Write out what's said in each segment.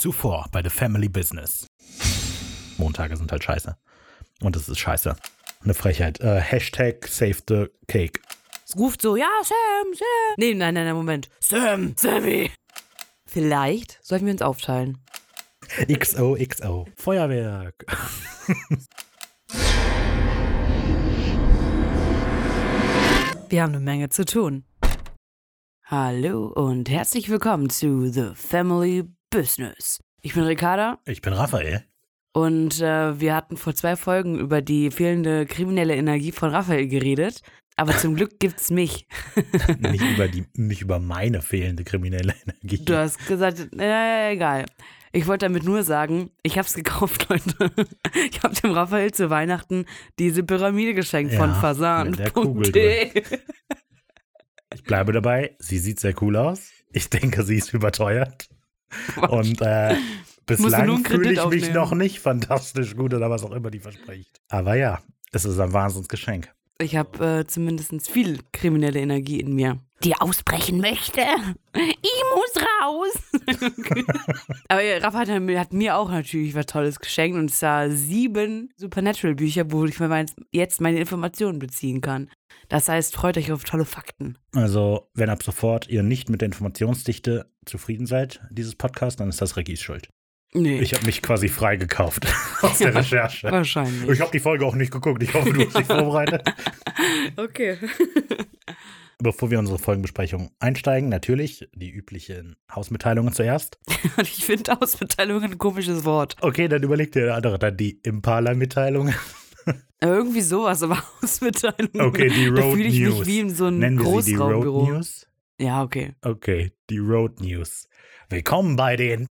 Zuvor bei The Family Business. Montage sind halt scheiße. Und es ist scheiße. Eine Frechheit. Äh, Hashtag Save the Cake. Es ruft so, ja, Sam, Sam. Nee, nein, nein, nein, Moment. Sam, Sammy. Vielleicht sollten wir uns aufteilen. XOXO. Feuerwerk. Wir haben eine Menge zu tun. Hallo und herzlich willkommen zu The Family Business. Ich bin Ricarda Ich bin Raphael. und äh, wir hatten vor zwei Folgen über die fehlende kriminelle Energie von Raphael geredet. Aber zum Glück gibt's mich. nicht, über die, nicht über meine fehlende kriminelle Energie. Du hast gesagt, äh, egal. Ich wollte damit nur sagen, ich hab's gekauft, Leute. Ich hab dem Raphael zu Weihnachten diese Pyramide geschenkt von Ja, Fasan. mit der Kugel Ich bleibe dabei. Sie sieht sehr cool aus. Ich denke, sie ist überteuert. Und äh, bislang fühle ich mich noch nicht fantastisch gut oder was auch immer die verspricht. Aber ja, es ist ein Wahnsinnsgeschenk. Ich habe äh, zumindest viel kriminelle Energie in mir, die ausbrechen möchte. Ich muss raus. Aber ja, Rafa hat, hat mir auch natürlich was Tolles geschenkt und zwar sieben Supernatural-Bücher, wo ich mir mein, jetzt meine Informationen beziehen kann. Das heißt, freut euch auf tolle Fakten. Also, wenn ab sofort ihr nicht mit der Informationsdichte zufrieden seid, dieses Podcast, dann ist das Regis Schuld. Nee, Ich habe mich quasi freigekauft aus der Recherche. wahrscheinlich. Ich habe die Folge auch nicht geguckt. Ich hoffe, du hast dich vorbereitet. Okay. Bevor wir unsere Folgenbesprechung einsteigen, natürlich die üblichen Hausmitteilungen zuerst. Ich finde Ausmitteilung ein komisches Wort. Okay, dann überlegt der andere dann die Impala-Mitteilung. Irgendwie sowas, aber Ausmitteilung. Okay, die Da Road fühle ich News. mich wie in so einem Nennen wir sie die Road Großraumbüro. News? Ja, okay. Okay, die Road News. Willkommen bei den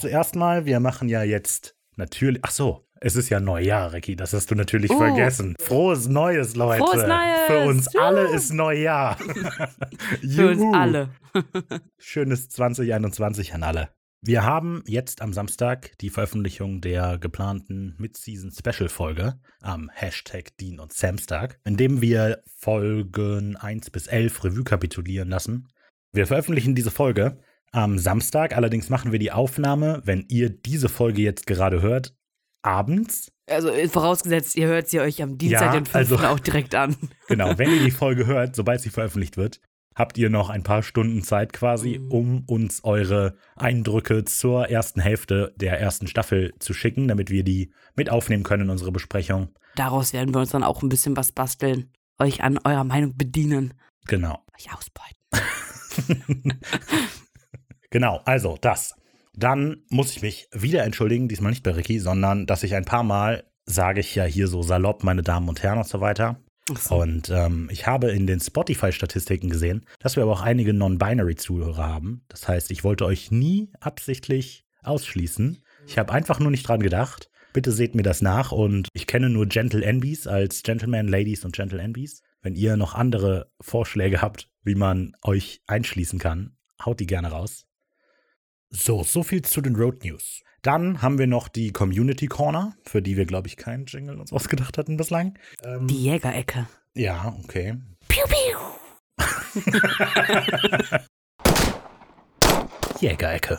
Zuerst mal, wir machen ja jetzt natürlich. Ach so, es ist ja Neujahr, Ricky. Das hast du natürlich Oh. vergessen. Frohes Neues, Leute. Frohes Neues. Für uns Juhu. alle ist Neujahr. Für uns alle. Schönes 2021 an alle. Wir haben jetzt am Samstag die Veröffentlichung der geplanten Mid-Season-Special-Folge am Hashtag Dean und Samstag, in dem wir Folgen 1 bis 11 Revue kapitulieren lassen. Wir veröffentlichen diese Folge am Samstag, allerdings machen wir die Aufnahme, wenn ihr diese Folge jetzt gerade hört, abends. Also äh, vorausgesetzt, ihr hört sie euch am Dienstag, Ja, den 5. also- auch direkt an. Genau, wenn ihr die Folge hört, sobald sie veröffentlicht wird, habt ihr noch ein paar Stunden Zeit quasi, Mhm. um uns eure Eindrücke zur ersten Hälfte der ersten Staffel zu schicken, damit wir die mit aufnehmen können in unsere Besprechung. Daraus werden wir uns dann auch ein bisschen was basteln. Euch an eurer Meinung bedienen. Genau. Euch ausbeuten. genau, also das. Dann muss ich mich wieder entschuldigen, diesmal nicht bei Ricky, sondern dass ich ein paar Mal sage ich ja hier so salopp, meine Damen und Herren und so weiter. So. Und ähm, ich habe in den Spotify-Statistiken gesehen, dass wir aber auch einige Non-Binary-Zuhörer haben. Das heißt, ich wollte euch nie absichtlich ausschließen. Ich habe einfach nur nicht dran gedacht. Bitte seht mir das nach und ich kenne nur Gentle Envies als Gentleman, Ladies und Gentle Envies. Wenn ihr noch andere Vorschläge habt, wie man euch einschließen kann, haut die gerne raus. So, so viel zu den Road News. Dann haben wir noch die Community Corner, für die wir, glaube ich, keinen Jingle uns ausgedacht hatten bislang. Ähm, Die Jägerecke. ja, okay. Piu, piu. Jägerecke.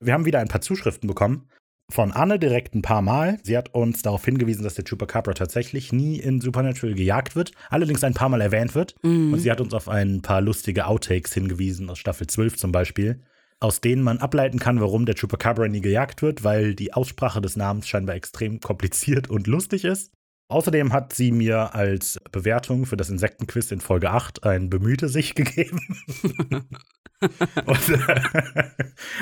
Wir haben wieder ein paar Zuschriften bekommen. Von Anne direkt ein paar Mal. Sie hat uns darauf hingewiesen, dass der Chupacabra tatsächlich nie in Supernatural gejagt wird, allerdings ein paar Mal erwähnt wird. Mhm. Und sie hat uns auf ein paar lustige Outtakes hingewiesen, aus Staffel 12 zum Beispiel, aus denen man ableiten kann, warum der Chupacabra nie gejagt wird, weil die Aussprache des Namens scheinbar extrem kompliziert und lustig ist. Außerdem hat sie mir als Bewertung für das Insektenquiz in Folge 8 ein Bemühte sich gegeben. Und äh,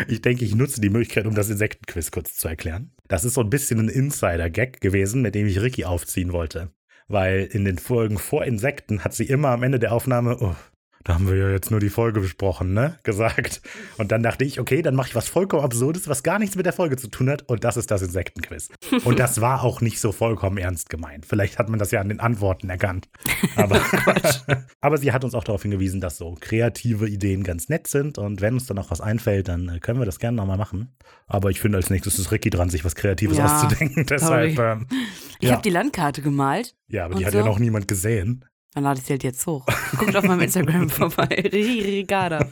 ich denke, ich nutze die Möglichkeit, um das Insektenquiz kurz zu erklären. Das ist so ein bisschen ein Insider-Gag gewesen, mit dem ich Ricky aufziehen wollte. Weil in den Folgen vor Insekten hat sie immer am Ende der Aufnahme, oh, da haben wir ja jetzt nur die Folge besprochen, ne? Gesagt. Und dann dachte ich, okay, dann mache ich was vollkommen Absurdes, was gar nichts mit der Folge zu tun hat. Und das ist das Insektenquiz. Und das war auch nicht so vollkommen ernst gemeint. Vielleicht hat man das ja an den Antworten erkannt. Aber, aber sie hat uns auch darauf hingewiesen, dass so kreative Ideen ganz nett sind. Und wenn uns dann auch was einfällt, dann äh, können wir das gerne nochmal machen. Aber ich finde, als nächstes ist Ricky dran, sich was Kreatives Ja, auszudenken. Deshalb, ähm, Ich Ja. habe die Landkarte gemalt. ja, aber die Und hat so? ja noch niemand gesehen. Dann lade ich sie halt jetzt hoch. Guckt auf meinem Instagram vorbei. Ricarda.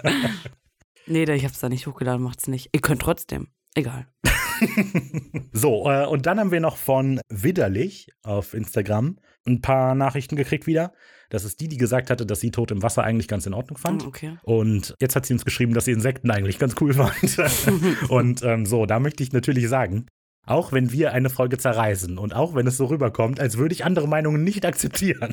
Nee, ich hab's da nicht hochgeladen, macht's nicht. Ihr könnt trotzdem. Egal. so, äh, und dann haben wir noch von Widderlich auf Instagram ein paar Nachrichten gekriegt wieder. Das ist die, die gesagt hatte, dass sie Tod im Wasser eigentlich ganz in Ordnung fand. Oh, okay. Und jetzt hat sie uns geschrieben, dass sie Insekten eigentlich ganz cool fand. und ähm, so, da möchte ich natürlich sagen, auch wenn wir eine Folge zerreißen und auch wenn es so rüberkommt, als würde ich andere Meinungen nicht akzeptieren.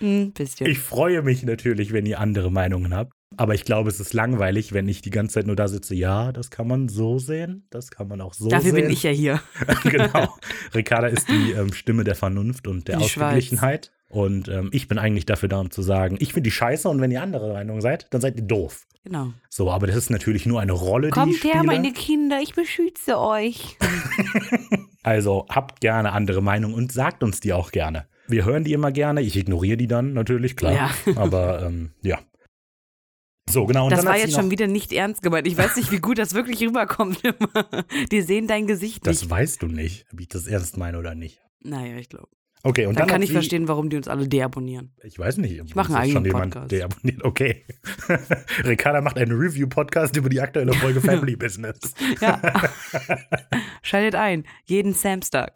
Ein bisschen. Ich freue mich natürlich, wenn ihr andere Meinungen habt. Aber ich glaube, es ist langweilig, wenn ich die ganze Zeit nur da sitze. Ja, das kann man so sehen, das kann man auch so Dafür sehen. bin ich ja hier. genau. Ricarda ist die ähm, Stimme der Vernunft und der Die Ausgeglichenheit. Und ähm, ich bin eigentlich dafür da, um zu sagen, ich finde die scheiße und wenn ihr andere Meinung seid, dann seid ihr doof. Genau. So, aber das ist natürlich nur eine Rolle, die Kommt ich spiele. her, meine Kinder, ich beschütze euch. Also habt gerne andere Meinungen und sagt uns die auch gerne. Wir hören die immer gerne. Ich ignoriere die dann natürlich, klar. Ja. Aber ähm, ja. So, genau. Und Das war jetzt schon wieder nicht ernst gemeint. Ich weiß nicht, wie gut das wirklich rüberkommt. Die sehen dein Gesicht Das nicht. weißt du nicht, ob ich das ernst meine oder nicht. Naja, ich glaube. Okay, und Dann dann, kann ich verstehen, warum die uns alle deabonnieren. Ich weiß nicht. Ich mache einen schon eigenen Podcast. der abonniert. Okay. Ricarda macht einen Review-Podcast über die aktuelle Folge Family Business. Ja. Schaltet ein. Jeden Samstag.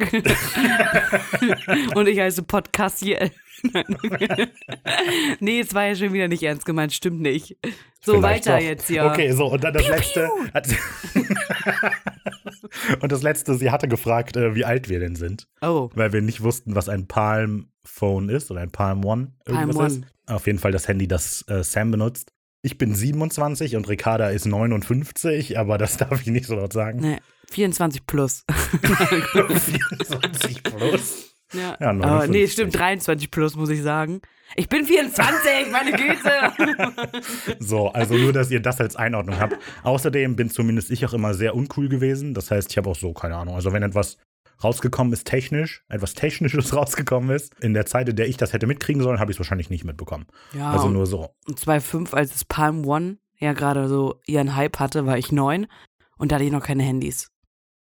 Und ich heiße Podcastiel. nee, es war ja schon wieder nicht ernst gemeint. Stimmt nicht. So, Vielleicht weiter doch. jetzt hier. Okay, so, und dann das letzte. Hat sie und das letzte, sie hatte gefragt, äh, wie alt wir denn sind. Oh. weil wir nicht wussten, was ein Palm Phone ist oder ein Palm One. Palm Irgendwas One. ist. Auf jeden Fall das Handy, das äh, Sam benutzt. Ich bin 27 und Ricarda ist 59, aber das darf ich nicht so laut sagen. Nee, 24 plus. 24 plus. Ja. Ja, 59. nee, stimmt, 23 plus, muss ich sagen. Ich bin 24, meine Güte. So, also nur, dass ihr das als Einordnung habt. Außerdem bin zumindest ich auch immer sehr uncool gewesen. Das heißt, ich habe auch so, keine Ahnung. Also wenn etwas rausgekommen ist technisch, etwas Technisches rausgekommen ist, in der Zeit, in der ich das hätte mitkriegen sollen, habe ich es wahrscheinlich nicht mitbekommen. Ja, Also nur so. Und 2,5, als das Palm One ja gerade so ihren Hype hatte, war ich neun und da hatte ich noch keine Handys.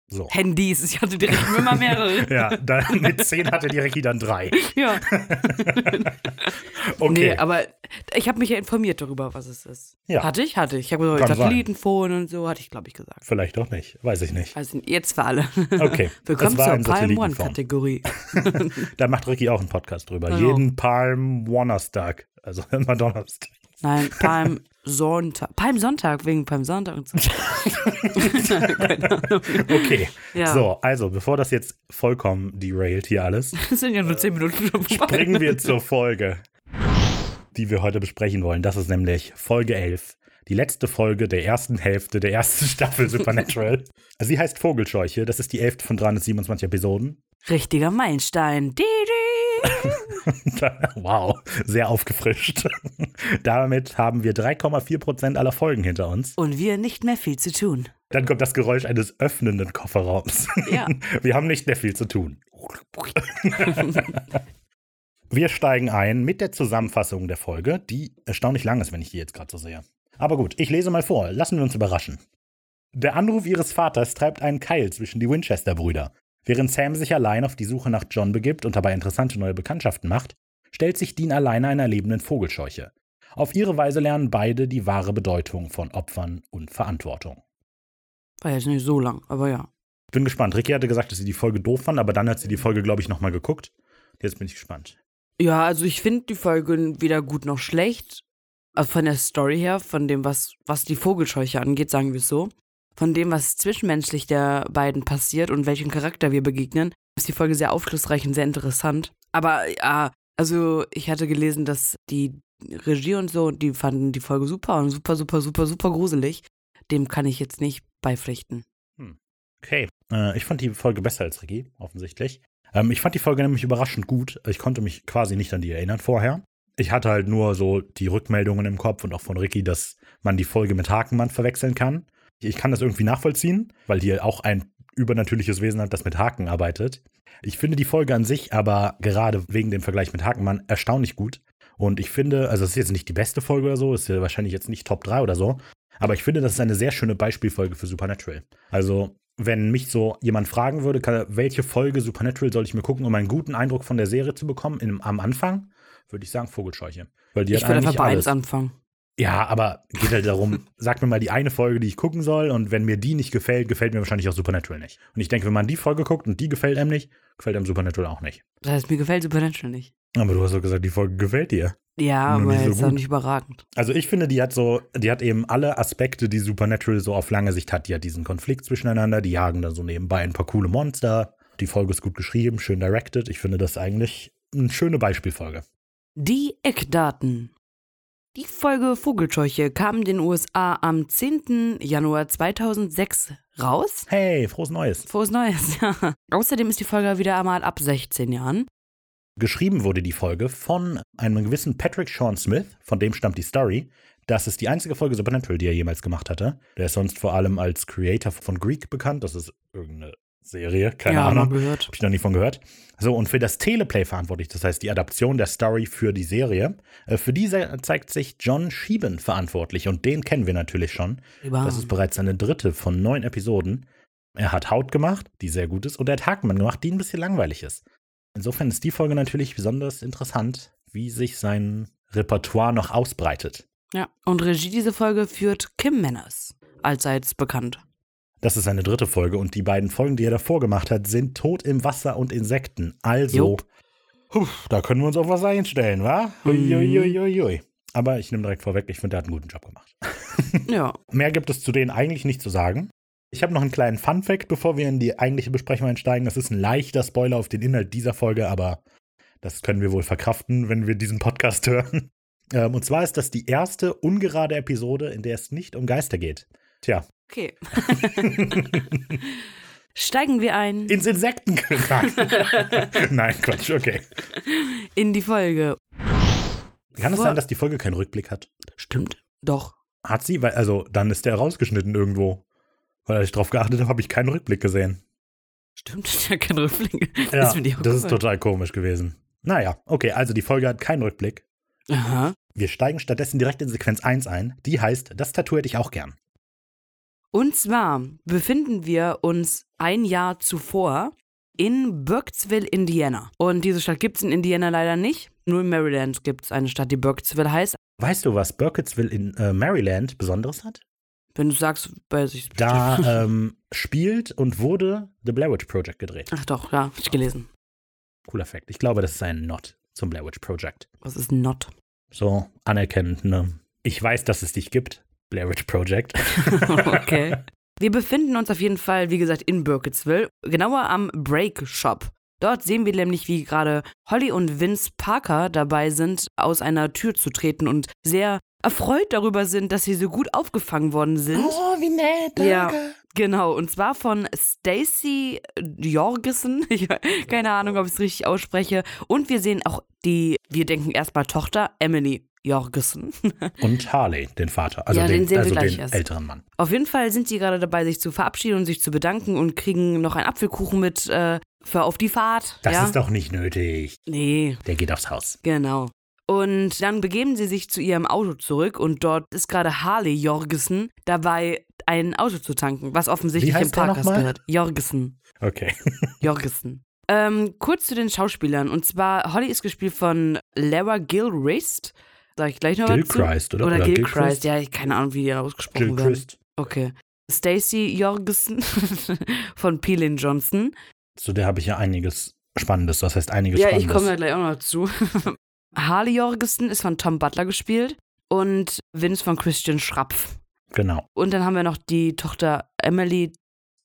So. Handys, ich hatte direkt immer mehrere. Ja, dann mit 10 hatte die Ricky dann drei. ja. Okay. Nee, aber ich habe mich ja informiert darüber, was es ist. Ja. Hatte ich? Hatte ich. Ich habe gesagt, sein. Satellitenphone und so, hatte ich, glaube ich, gesagt. Vielleicht auch nicht, weiß ich nicht. Also jetzt für alle. Okay, Willkommen zur Palm. One-Kategorie. Da macht Ricky auch einen Podcast drüber. Ja. Jeden Palm Donnerstag. Also immer Donnerstag. Nein, Palm Sonntag. Palm Sonntag, wegen Palm Sonntag und so. Okay. Ja. So, also bevor das jetzt vollkommen derailed hier alles, Das sind ja nur zehn Minuten schon vorbei. springen wir zur Folge, die wir heute besprechen wollen. Das ist nämlich Folge 11. Die letzte Folge der ersten Hälfte der ersten Staffel Supernatural. Sie heißt Vogelscheuche. Das ist die elfte von 327 Episoden. Richtiger Meilenstein. Didi. wow, sehr aufgefrischt. Damit haben wir 3,4 Prozent aller Folgen hinter uns. Und wir nicht mehr viel zu tun. Dann kommt das Geräusch eines öffnenden Kofferraums. Ja. Wir haben nicht mehr viel zu tun. Wir steigen ein mit der Zusammenfassung der Folge, die erstaunlich lang ist, wenn ich die jetzt gerade so sehe. Aber gut, ich lese mal vor. Lassen wir uns überraschen. Der Anruf ihres Vaters treibt einen Keil zwischen die Winchester-Brüder. Während Sam sich allein auf die Suche nach John begibt und dabei interessante neue Bekanntschaften macht, stellt sich Dean alleine einer lebenden Vogelscheuche. Auf ihre Weise lernen beide die wahre Bedeutung von Opfern und Verantwortung. War jetzt nicht so lang, aber ja. Bin gespannt. Ricky hatte gesagt, dass sie die Folge doof fand, aber dann hat sie die Folge, glaube ich, nochmal geguckt. Jetzt bin ich gespannt. Ja, also ich finde die Folge weder gut noch schlecht. Also von der Story her, von dem, was, was die Vogelscheuche angeht, sagen wir es so. Von dem, was zwischenmenschlich der beiden passiert und welchen Charakter wir begegnen, ist die Folge sehr aufschlussreich und sehr interessant. Aber ja, also ich hatte gelesen, dass die Regie und so, die fanden die Folge super und super, super, super, super gruselig. Dem kann ich jetzt nicht beipflichten. Okay. Äh, ich fand die Folge besser als Ricky, offensichtlich. Ähm, ich fand die Folge nämlich überraschend gut. Ich konnte mich quasi nicht an die erinnern vorher. Ich hatte halt nur so die Rückmeldungen im Kopf und auch von Ricky, dass man die Folge mit Hakenmann verwechseln kann. Ich kann das irgendwie nachvollziehen, weil die auch ein übernatürliches Wesen hat, das mit Haken arbeitet. Ich finde die Folge an sich aber gerade wegen dem Vergleich mit Hakenmann erstaunlich gut. Und ich finde, also es ist jetzt nicht die beste Folge oder so, ist ja wahrscheinlich jetzt nicht Top 3 oder so, aber ich finde, das ist eine sehr schöne Beispielfolge für Supernatural. Also, wenn mich so jemand fragen würde, kann, welche Folge Supernatural soll ich mir gucken, um einen guten Eindruck von der Serie zu bekommen im, am Anfang, würde ich sagen Vogelscheuche. Weil die ich würde einfach bei alles. eins anfangen. Ja, aber geht halt darum, sag mir mal die eine Folge, die ich gucken soll und wenn mir die nicht gefällt, gefällt mir wahrscheinlich auch Supernatural nicht. Und ich denke, wenn man die Folge guckt und die gefällt einem nicht, gefällt einem Supernatural auch nicht. Das heißt, mir gefällt Supernatural nicht. Aber du hast doch gesagt, die Folge gefällt dir. Ja, aber so jetzt auch nicht überragend. Also ich finde, die hat so, die hat eben alle Aspekte, die Supernatural so auf lange Sicht hat. Die hat diesen Konflikt zwischeneinander, die jagen da so nebenbei ein paar coole Monster. Die Folge ist gut geschrieben, schön directed. Ich finde das eigentlich eine schöne Beispielfolge. Die Eckdaten. Die Folge Vogelscheuche kam in den USA am 10. Januar 2006 raus. Hey, frohes Neues. Frohes Neues, ja. Außerdem ist die Folge wieder einmal ab 16 Jahren. Geschrieben wurde die Folge von einem gewissen Patrick Sean Smith, von dem stammt die Story. Das ist die einzige Folge Supernatural, die er jemals gemacht hatte. Der ist sonst vor allem als Creator von Greek bekannt. Das ist irgendeine Serie, keine ja, Ahnung. gehört. Habe ich noch nie von gehört. So, und für das Teleplay verantwortlich, das heißt die Adaption der Story für die Serie. Äh, Für diese zeigt sich John Schieben verantwortlich und den kennen wir natürlich schon. Lieber. Das ist bereits seine dritte von neun Episoden. Er hat Haut gemacht, die sehr gut ist, und er hat Hakenmann gemacht, die ein bisschen langweilig ist. Insofern ist die Folge natürlich besonders interessant, wie sich sein Repertoire noch ausbreitet. Ja, und Regie dieser Folge führt Kim Manners, allseits bekannt. Das ist seine dritte Folge und die beiden Folgen, die er davor gemacht hat, sind Tod im Wasser und Insekten. Also, puh, da können wir uns auf was einstellen, wa? Uiuiuiui. Aber ich nehme direkt vorweg, ich finde, er hat einen guten Job gemacht. Ja, Mehr gibt es zu denen eigentlich nicht zu sagen. Ich habe noch einen kleinen Fun-Fact, bevor wir in die eigentliche Besprechung einsteigen. Das ist ein leichter Spoiler auf den Inhalt dieser Folge, aber das können wir wohl verkraften, wenn wir diesen Podcast hören. Ähm, und zwar ist das die erste ungerade Episode, in der es nicht um Geister geht. Tja, okay. Steigen wir ein ins Insekten. Nein, Quatsch, okay. in die Folge. Kann es sein, dass die Folge keinen Rückblick hat? Stimmt, doch. Hat sie? Weil, also, dann ist der rausgeschnitten irgendwo. Weil ich drauf geachtet habe, habe ich keinen Rückblick gesehen. Stimmt, ja, kein Rückblick. Ja, das ich auch das ist total komisch gewesen. Naja, okay, also die Folge hat keinen Rückblick. Aha. Wir steigen stattdessen direkt in Sequenz 1 ein. Die heißt, das Tattoo hätte ich auch gern. Und zwar befinden wir uns ein Jahr zuvor in Burkesville, Indiana. Und diese Stadt gibt es in Indiana leider nicht. Nur in Maryland gibt es eine Stadt, die Burkesville heißt. Weißt du, was Burkittsville in äh, Maryland Besonderes hat? Wenn du sagst, weiß ich. Da ähm, spielt und wurde The Blair Witch Project gedreht. Ach doch, ja, hab ich gelesen. Cooler Fact. Ich glaube, das ist ein Not zum Blair Witch Project. Was ist not? So anerkennend, ne? Ich weiß, dass es dich gibt, Blair Witch Project. okay. Wir befinden uns auf jeden Fall, wie gesagt, in Burkittsville, genauer am Break Shop. Dort sehen wir nämlich, wie gerade Holly und Vince Parker dabei sind, aus einer Tür zu treten und sehr erfreut darüber sind, dass sie so gut aufgefangen worden sind. Oh, wie nett. Ja. Genau, und zwar von Stacy Jorgensen. Keine Ahnung, ob ich es richtig ausspreche. Und wir sehen auch die, wir denken erstmal Tochter, Emily Jorgensen. Und Harley, den Vater. Also Ja, den, den also den älteren Mann. Auf jeden Fall sind sie gerade dabei, sich zu verabschieden und sich zu bedanken und kriegen noch einen Apfelkuchen mit äh, für auf die Fahrt. Das ja? ist doch nicht nötig. Nee, Der geht aufs Haus. genau. Und dann begeben sie sich zu ihrem Auto zurück und dort ist gerade Harley Jorgensen dabei, ein Auto zu tanken, was offensichtlich im Parkhaus gehört. Jorgensen. Okay. Jorgensen. Ähm, kurz zu den Schauspielern. Und zwar, Holly ist gespielt von Lara Gilchrist. Sag ich gleich noch Gil was zu? Christ, oder? Oder, Oder Gilchrist. Gilchrist? Ja, ich keine Ahnung, wie die ausgesprochen Jill werden. Christ. Okay. Stacey Jorgensen von Peelin Johnson. Zu der habe ich ja einiges Spannendes. Das heißt einiges Ja, ich Spannendes. komme da gleich auch noch zu. Harley Jorgensen ist von Tom Butler gespielt und Vince von Christian Schrapf. Genau. Und dann haben wir noch die Tochter Emily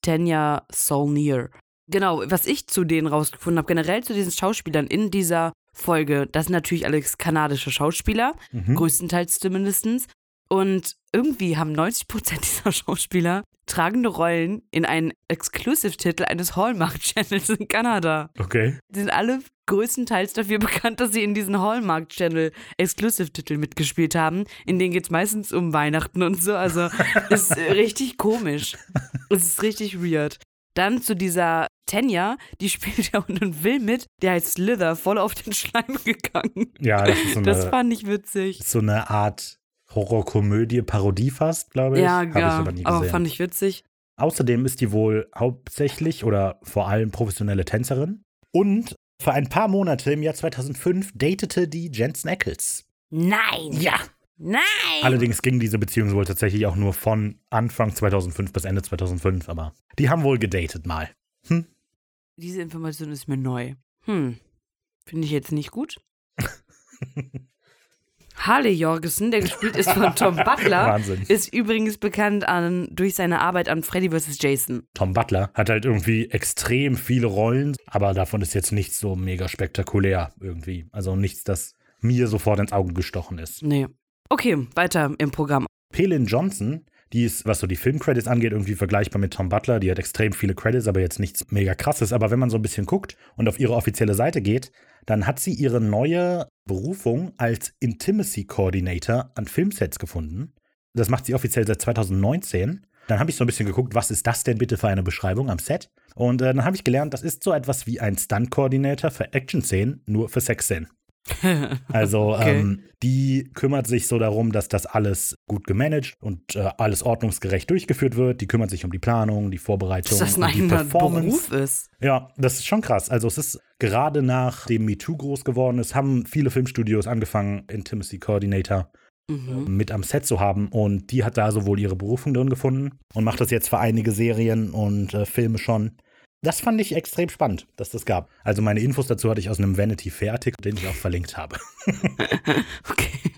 Tanya Saulnier. Genau, was ich zu denen rausgefunden habe, generell zu diesen Schauspielern in dieser Folge, das sind natürlich alles kanadische Schauspieler, Mhm. größtenteils zumindest. Und irgendwie haben 90% dieser Schauspieler tragende Rollen in einen Exclusive-Titel eines Hallmark-Channels in Kanada. Okay. Die sind alle größtenteils dafür bekannt, dass sie in diesen Hallmark-Channel Exclusive-Titel mitgespielt haben. In denen geht es meistens um Weihnachten und so. Also ist richtig komisch. Es ist richtig weird. Dann zu dieser Tanja, die spielt ja und Will mit, der heißt Slither, voll auf den Schleim gegangen. Ja, das ist so eine, Das fand ich witzig. so eine Art Horrorkomödie, Parodie fast, glaube ich. Ja, ja, aber nie aber fand ich witzig. Außerdem ist die wohl hauptsächlich oder vor allem professionelle Tänzerin und Für ein paar Monate im Jahr 2005 datete die Jensen Ackles. Nein! Ja! Nein! Allerdings ging diese Beziehung wohl tatsächlich auch nur von Anfang 2005 bis Ende 2005, aber die haben wohl gedatet mal. Hm? Diese Information ist mir neu. Hm. Finde ich jetzt nicht gut. Harley Jorgensen, der gespielt ist von Tom Butler, Wahnsinn. ist übrigens bekannt an, durch seine Arbeit an Freddy vs. Jason. Tom Butler hat halt irgendwie extrem viele Rollen, aber davon ist jetzt nichts so mega spektakulär irgendwie. Also nichts, das mir sofort ins Auge gestochen ist. Nee. Okay, weiter im Programm. Pelin Johnson, die ist, was so die Filmcredits angeht, irgendwie vergleichbar mit Tom Butler. Die hat extrem viele Credits, aber jetzt nichts mega krasses. Aber wenn man so ein bisschen guckt und auf ihre offizielle Seite geht, dann hat sie ihre neue Berufung als Intimacy Coordinator an Filmsets gefunden. Das macht sie offiziell seit 2019. Dann habe ich so ein bisschen geguckt, was ist das denn bitte für eine Beschreibung am Set? Und äh, dann habe ich gelernt, das ist so etwas wie ein Stunt-Coordinator für Action-Szenen, nur für Sex-Szenen. Also Okay. ähm, die kümmert sich so darum, dass das alles gut gemanagt und äh, alles ordnungsgerecht durchgeführt wird. Die kümmert sich um die Planung, die Vorbereitung Dass das ein die Performance. Beruf ist. Ja, das ist schon krass. Also es ist gerade nachdem MeToo groß geworden ist, haben viele Filmstudios angefangen, Intimacy Coordinator Mhm. mit am Set zu haben. Und die hat da sowohl ihre Berufung drin gefunden und macht das jetzt für einige Serien und äh, Filme schon. Das fand ich extrem spannend, dass das gab. Also meine Infos dazu hatte ich aus einem Vanity Fair Artikel, den ich auch verlinkt habe. Okay.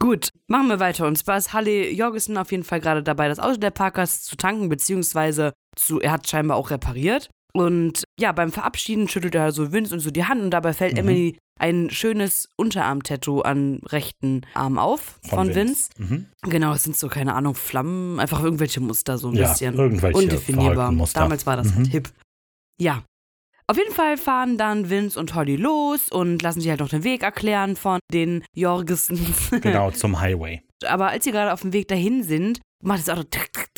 Gut, machen wir weiter. Und zwar ist Halle Jorgensen auf jeden Fall gerade dabei, das Auto der Parkers zu tanken, beziehungsweise zu, er hat scheinbar auch repariert. Und ja, beim Verabschieden schüttelt er so Vince und so die Hand und dabei fällt Mhm. Emily ein schönes Unterarm-Tattoo am rechten Arm auf von, Vince. Mhm. Genau, es sind so, keine Ahnung, Flammen, einfach irgendwelche Muster so ein Ja, bisschen. irgendwelche Undefinierbar. Damals war das halt Mhm. hip. Ja. Auf jeden Fall fahren dann Vince und Holly los und lassen sich halt noch den Weg erklären von den Jorgensens. Genau, zum Highway. Aber als sie gerade auf dem Weg dahin sind, macht das Auto tick,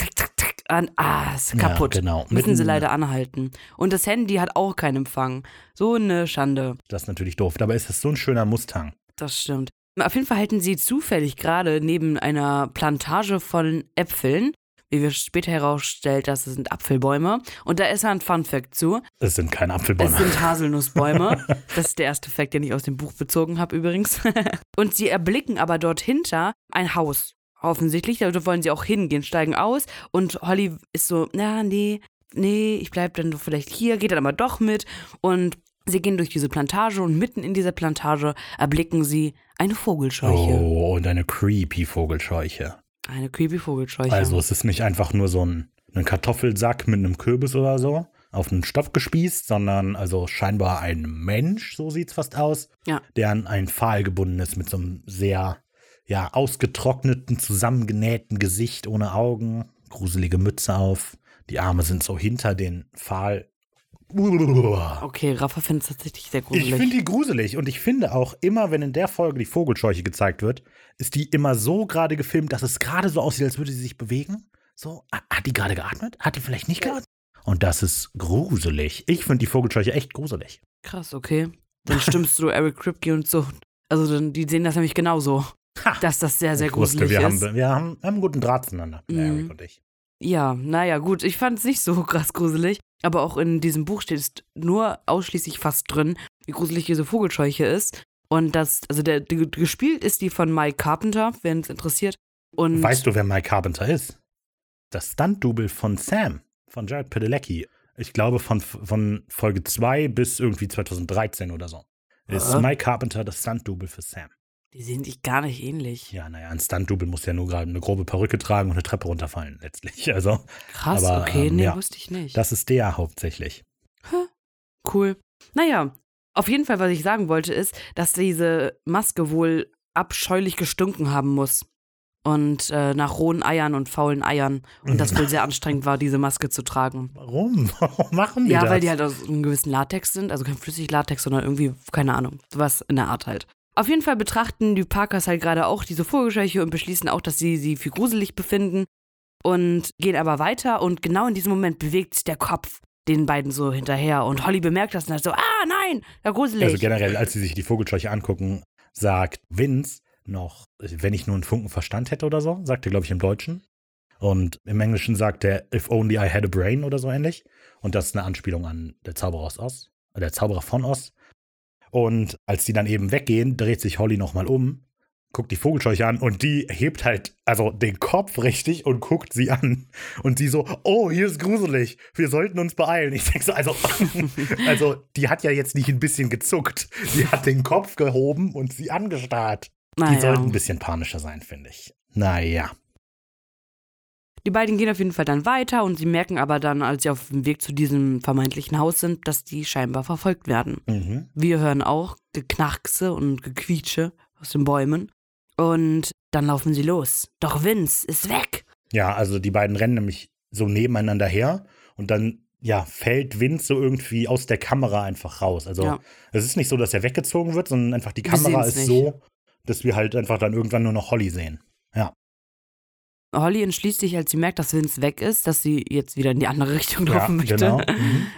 an. Ah, ist Ja, kaputt. genau. Müssen sie Mitten- leider anhalten. Und das Handy hat auch keinen Empfang. So eine Schande. Das ist natürlich doof. Dabei ist es so ein schöner Mustang. Das stimmt. Auf jeden Fall halten sie zufällig gerade neben einer Plantage von Äpfeln. Wie wir später herausstellt, das sind Apfelbäume. Und da ist ein Funfact zu. Es sind keine Es Apfelbäume. sind Haselnussbäume. Das ist der erste Fact, den ich aus dem Buch bezogen habe übrigens. Und sie erblicken aber dort hinter ein Haus. Offensichtlich, da wollen sie auch hingehen, steigen aus. Und Holly ist so, na, nee, nee, ich bleib dann doch vielleicht hier, geht dann aber doch mit. Und sie gehen durch diese Plantage und mitten in dieser Plantage erblicken sie eine Vogelscheuche. Oh, und eine creepy Vogelscheuche. Eine creepy Vogelscheuche. Also es ist nicht einfach nur so ein, ein Kartoffelsack mit einem Kürbis oder so auf einen Stoff gespießt, sondern also scheinbar ein Mensch, so sieht's fast aus, Ja. der an einen Pfahl gebunden ist mit so einem sehr ja, ausgetrockneten, zusammengenähten Gesicht ohne Augen, gruselige Mütze auf. Die Arme sind so hinter den Pfahl. Okay, Rafa findet es tatsächlich sehr Ich gruselig. finde die gruselig und ich finde auch immer, wenn in der Folge die Vogelscheuche gezeigt wird, ist die immer so gerade gefilmt, dass es gerade so aussieht, als würde sie sich bewegen. So, ha- hat die gerade geatmet? Hat die vielleicht nicht geatmet? Und das ist gruselig. Ich finde die Vogelscheuche echt gruselig. Krass, okay. Dann stimmst du Eric Kripke und so. Also dann, die sehen das nämlich genauso. Ha! Dass das sehr, sehr wusste, gruselig wir ist. haben, wir haben, haben einen guten Draht zueinander, der Mhm. Eric und ich. Ja, naja, gut. Ich fand es nicht so krass gruselig. Aber auch in diesem Buch steht es nur ausschließlich fast drin, wie gruselig diese Vogelscheuche ist. Und das, also der, die, gespielt ist die von Mike Carpenter, wenn es interessiert. Und Weißt du, wer Mike Carpenter ist? Das Stunt-Double von Sam, von Jared Padalecki. Ich glaube, von, von Folge 2 bis irgendwie 2013 oder so. Ist Äh? Mike Carpenter das Stunt-Double für Sam. Die sehen sich gar nicht ähnlich. Ja, naja, ein Stunt-Double muss ja nur gerade eine grobe Perücke tragen und eine Treppe runterfallen, letztlich. Also, Krass, Aber, okay, ähm, nee, ja. wusste ich nicht. das ist der hauptsächlich. Cool. Naja, auf jeden Fall, was ich sagen wollte, ist, dass diese Maske wohl abscheulich gestunken haben muss. Und äh, nach rohen Eiern und faulen Eiern. Und das wohl sehr anstrengend war, diese Maske zu tragen. Warum? Warum machen die Ja, das? weil die halt aus einem gewissen Latex sind. Also kein Flüssiglatex, sondern irgendwie, keine Ahnung, sowas in der Art halt. Auf jeden Fall betrachten die Parkers halt gerade auch diese Vogelscheuche und beschließen auch, dass sie sie für gruselig befinden. Und gehen aber weiter und genau in diesem Moment bewegt sich der Kopf den beiden so hinterher. Und Holly bemerkt das und halt so, ah nein, ja gruselig. Also generell, als sie sich die Vogelscheuche angucken, sagt Vince noch, wenn ich nur einen Funken Verstand hätte oder so, sagt er, glaube ich, im Deutschen. Und im Englischen sagt er, if only I had a brain oder so ähnlich. Und das ist eine Anspielung an der Zauberer aus Oz. der Zauberer von Oz. Und als die dann eben weggehen, dreht sich Holly nochmal um, guckt die Vogelscheuche an und die hebt halt also den Kopf richtig und guckt sie an. Und sie so, oh, hier ist gruselig, wir sollten uns beeilen. Ich denke so, also, also die hat ja jetzt nicht ein bisschen gezuckt. Die hat den Kopf gehoben und sie angestarrt. Naja. Die sollten ein bisschen panischer sein, finde ich. Naja. Die beiden gehen auf jeden Fall dann weiter und sie merken aber dann, als sie auf dem Weg zu diesem vermeintlichen Haus sind, dass die scheinbar verfolgt werden. Mhm. Wir hören auch Geknackse und Gequietsche aus den Bäumen. Und dann laufen sie los. Doch Vince ist weg. Ja, also die beiden rennen nämlich so nebeneinander her und dann, ja, fällt Wind so irgendwie aus der Kamera einfach raus. Also Ja. es ist nicht so, dass er weggezogen wird, sondern einfach die Kamera ist nicht. so, dass wir halt einfach dann irgendwann nur noch Holly sehen. Holly entschließt sich, als sie merkt, dass Vince weg ist, dass sie jetzt wieder in die andere Richtung Ja, laufen möchte. genau. Mhm.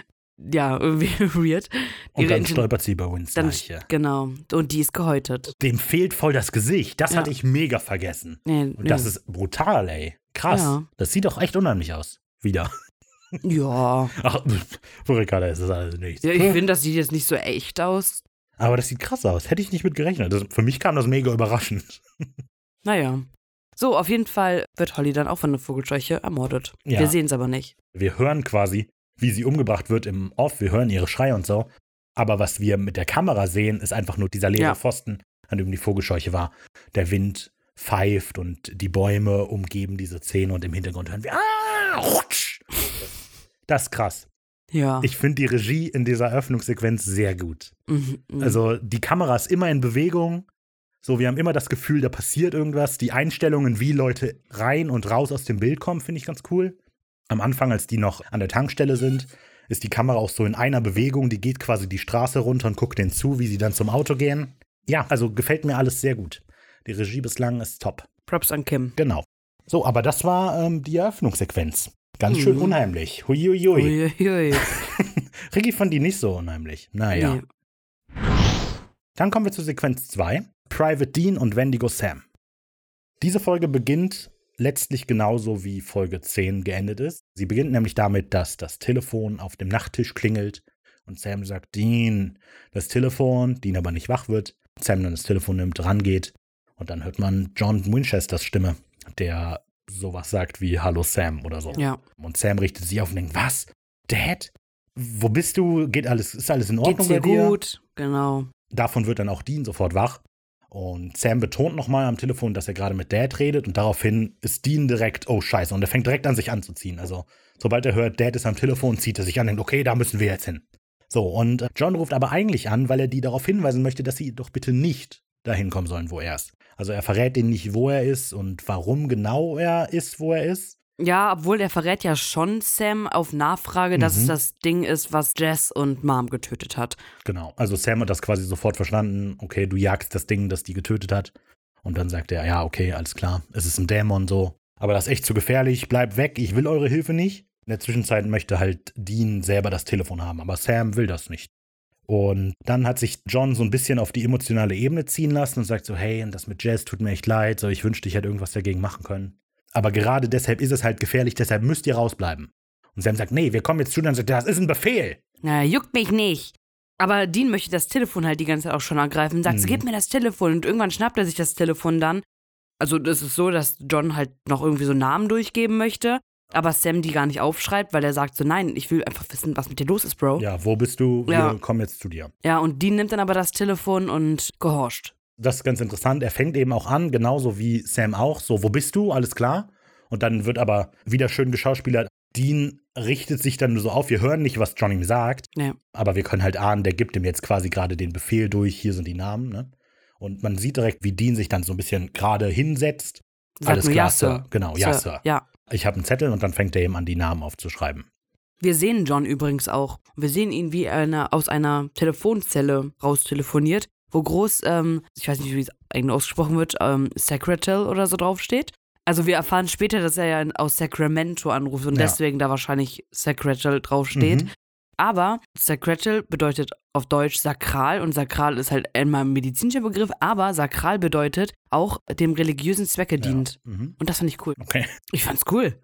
Ja, irgendwie weird. Die Und dann stolpert sie über Wins dann, Leiche. Genau. Und die ist gehäutet. Dem fehlt voll das Gesicht. Das Ja. hatte ich mega vergessen. Nee, Und das ist brutal, ey. Krass. Ja. Das sieht doch echt unheimlich aus. Wieder. Ja. Ach, für Ricarda ist das alles nichts. ja ich finde, das sieht jetzt nicht so echt aus. Aber das sieht krass aus. Hätte ich nicht mit gerechnet. Das, für mich kam das mega überraschend. Naja. So, auf jeden Fall wird Holly dann auch von der Vogelscheuche ermordet. Ja. Wir sehen es aber nicht. Wir hören quasi, wie sie umgebracht wird im Off. Wir hören ihre Schreie und so. Aber was wir mit der Kamera sehen, ist einfach nur dieser leere Ja. Pfosten, an dem die Vogelscheuche war. Der Wind pfeift und die Bäume umgeben diese Szene und im Hintergrund hören wir ah, rutsch. Das ist krass. Ja. Ich finde die Regie in dieser Eröffnungssequenz sehr gut. Mhm, mhm. Also die Kamera ist immer in Bewegung. So, wir haben immer das Gefühl, da passiert irgendwas. Die Einstellungen, wie Leute rein und raus aus dem Bild kommen, finde ich ganz cool. Am Anfang, als die noch an der Tankstelle sind, ist die Kamera auch so in einer Bewegung. Die geht quasi die Straße runter und guckt denen zu, wie sie dann zum Auto gehen. Ja, also gefällt mir alles sehr gut. Die Regie bislang ist top. Props an Kim. Genau. So, aber das war ähm, die Eröffnungssequenz. Ganz schön Mhm. unheimlich. Huiuiui. Uiuiui. Ricky fand die nicht so unheimlich. Naja. Nee. Dann kommen wir zu Sequenz 2. Private Dean und Wendigo Sam. Diese Folge beginnt letztlich genauso wie Folge 10 geendet ist. Sie beginnt nämlich damit, dass das Telefon auf dem Nachttisch klingelt und Sam sagt, Dean, das Telefon, Dean aber nicht wach wird. Sam dann das Telefon nimmt, rangeht und dann hört man John Winchesters Stimme, der sowas sagt wie Hallo Sam oder so. Ja. Und Sam richtet sich auf und denkt, was? Dad? Wo bist du? Geht alles, ist alles in Ordnung Geht's dir bei dir? gut? Genau. Davon wird dann auch Dean sofort wach. Und Sam betont nochmal am Telefon, dass er gerade mit Dad redet. Und daraufhin ist Dean direkt, oh Scheiße. Und er fängt direkt an, sich anzuziehen. Also, sobald er hört, Dad ist am Telefon, zieht er sich an und denkt, okay, da müssen wir jetzt hin. So, und äh, John ruft aber eigentlich an, weil er die darauf hinweisen möchte, dass sie doch bitte nicht dahin kommen sollen, wo er ist. Also, er verrät denen nicht, wo er ist und warum genau er ist, wo er ist. Ja, obwohl er verrät ja schon Sam auf Nachfrage, dass Mhm. es das Ding ist, was Jess und Mom getötet hat. Genau. Also Sam hat das quasi sofort verstanden. Okay, du jagst das Ding, das die getötet hat. Und dann sagt er, ja, okay, alles klar. Es ist ein Dämon so. Aber das ist echt zu gefährlich. Bleib weg. Ich will eure Hilfe nicht. In der Zwischenzeit möchte halt Dean selber das Telefon haben. Aber Sam will das nicht. Und dann hat sich John so ein bisschen auf die emotionale Ebene ziehen lassen und sagt so, hey, und das mit Jazz tut mir echt leid. So, ich wünschte, ich hätte irgendwas dagegen machen können. Aber gerade deshalb ist es halt gefährlich. Deshalb müsst ihr rausbleiben. Und Sam sagt, nee, wir kommen jetzt zu. Und dann sagt das ist ein Befehl. Na, juckt mich nicht. Aber Dean möchte das Telefon halt die ganze Zeit auch schon ergreifen und sagt, Mhm. gib mir das Telefon. Und irgendwann schnappt er sich das Telefon dann. Also das ist so, dass John halt noch irgendwie so Namen durchgeben möchte, aber Sam die gar nicht aufschreibt, weil er sagt so, nein, ich will einfach wissen, was mit dir los ist, Bro. Ja, Ja, wo bist du? Wir Ja. kommen jetzt zu dir. und Dean nimmt dann aber das Telefon und gehorcht. Das ist ganz interessant. Er fängt eben auch an, genauso wie Sam auch. So, wo bist du? Alles klar. Und dann wird aber wieder schön geschauspielert. Dean richtet sich dann so auf. Wir hören nicht, was John ihm sagt, Ja. aber wir können halt ahnen, der gibt ihm jetzt quasi gerade den Befehl durch. Hier sind die Namen. Ne? Und man sieht direkt, wie Dean sich dann so ein bisschen gerade hinsetzt. Sagt Alles klar, ja, Sir. Sir. Genau, ja, Sir. Ja. Ich habe einen Zettel und dann fängt er eben an, die Namen aufzuschreiben. Wir sehen John übrigens auch. Wir sehen ihn, wie er aus einer Telefonzelle raustelefoniert, wo groß, ähm, ich weiß nicht, wie es eigentlich ausgesprochen wird, ähm, Secretal oder so draufsteht. Also wir erfahren später, dass er ja aus Sacramento anruft und Ja. deswegen da wahrscheinlich Secretal draufsteht. Mhm. Aber Sacretal bedeutet auf Deutsch sakral und sakral ist halt einmal ein medizinischer Begriff, aber sakral bedeutet auch dem religiösen Zwecke dient. Ja. Mhm. Und das fand ich cool. Okay. Ich fand's cool.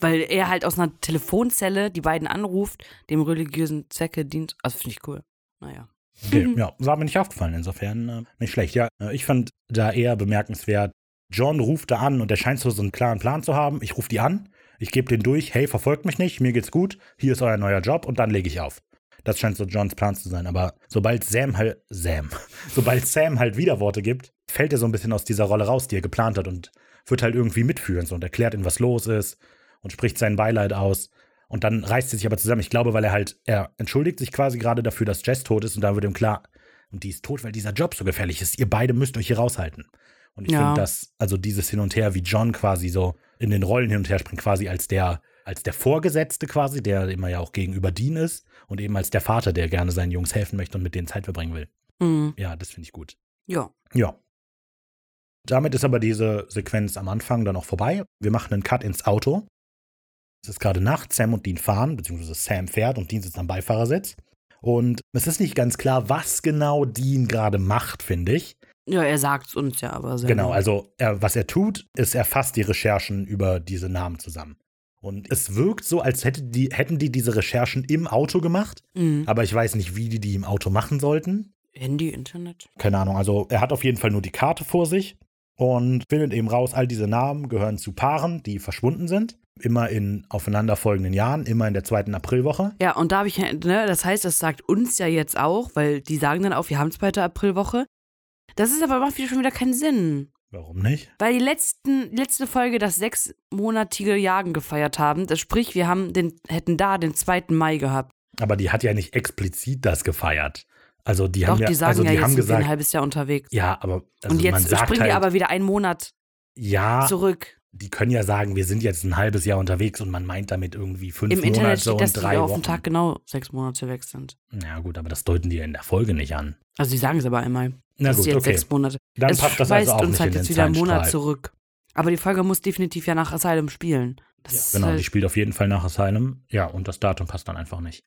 Weil er halt aus einer Telefonzelle die beiden anruft, dem religiösen Zwecke dient. Also finde ich cool. naja. Okay, ja, war mir nicht aufgefallen, insofern äh, nicht schlecht. Ja, äh, ich fand da eher bemerkenswert, John ruft da an und er scheint so, so einen klaren Plan zu haben. Ich rufe die an, ich gebe den durch, hey, verfolgt mich nicht, mir geht's gut, hier ist euer neuer Job und dann lege ich auf. Das scheint so Johns Plan zu sein. Aber sobald Sam halt, Sam, sobald Sam halt Widerworte gibt, fällt er so ein bisschen aus dieser Rolle raus, die er geplant hat und wird halt irgendwie mitführen so, und erklärt ihm, was los ist und spricht sein Beileid aus. Und dann reißt er sich aber zusammen. Ich glaube, weil er halt, er entschuldigt sich quasi gerade dafür, dass Jess tot ist und da wird ihm klar, und die ist tot, weil dieser Job so gefährlich ist. Ihr beide müsst euch hier raushalten. Und ich Ja. finde, dass, also dieses Hin und Her, wie John quasi so in den Rollen hin und her springt, quasi als der, als der Vorgesetzte quasi, der immer ja auch gegenüber Dean ist und eben als der Vater, der gerne seinen Jungs helfen möchte und mit denen Zeit verbringen will. Mhm. Ja, das finde ich gut. Ja. Ja. Damit ist aber diese Sequenz am Anfang dann auch vorbei. Wir machen einen Cut ins Auto. Es ist gerade Nacht, Sam und Dean fahren, beziehungsweise Sam fährt und Dean sitzt am Beifahrersitz. Und es ist nicht ganz klar, was genau Dean gerade macht, finde ich. Ja, er sagt's uns ja aber selber. Genau, also er, was er tut, ist, er fasst die Recherchen über diese Namen zusammen. Und es wirkt so, als hätte die, hätten die diese Recherchen im Auto gemacht, Mhm. aber ich weiß nicht, wie die die im Auto machen sollten. Handy, Internet. Keine Ahnung, also er hat auf jeden Fall nur die Karte vor sich und findet eben raus, all diese Namen gehören zu Paaren, die verschwunden sind. Immer in aufeinanderfolgenden Jahren, immer in der zweiten Aprilwoche. Ja, und da habe ich, ne, das heißt, das sagt uns ja jetzt auch, weil die sagen dann auch, wir haben zweite Aprilwoche. Das ist aber macht wieder schon wieder keinen Sinn. Warum nicht? Weil die letzten, letzte Folge das sechsmonatige Jagen gefeiert haben. Das sprich, wir haben den, hätten da den 2. Mai gehabt. Aber die hat ja nicht explizit das gefeiert. Also die Doch, haben ja, die sagen also ja, die jetzt haben gesagt, ein halbes Jahr unterwegs. ja, aber also und man jetzt sagt springen halt, die aber wieder einen Monat ja, zurück. Die können ja sagen, wir sind jetzt ein halbes Jahr unterwegs und man meint damit irgendwie fünf Im Internet Monate steht, und dass die drei auf Wochen. den Tag genau sechs Monate weg sind. Ja gut, aber das deuten die ja in der Folge nicht an. Also die sagen es aber einmal. Na dass gut, die jetzt okay. sechs Monate. Dann es passt das also auch uns nicht halt in den jetzt wieder einen Monat zurück. Aber die Folge muss definitiv ja nach Asylum spielen. Das ist Genau, die halt, spielt auf jeden Fall nach Asylum. Ja, und das Datum passt dann einfach nicht.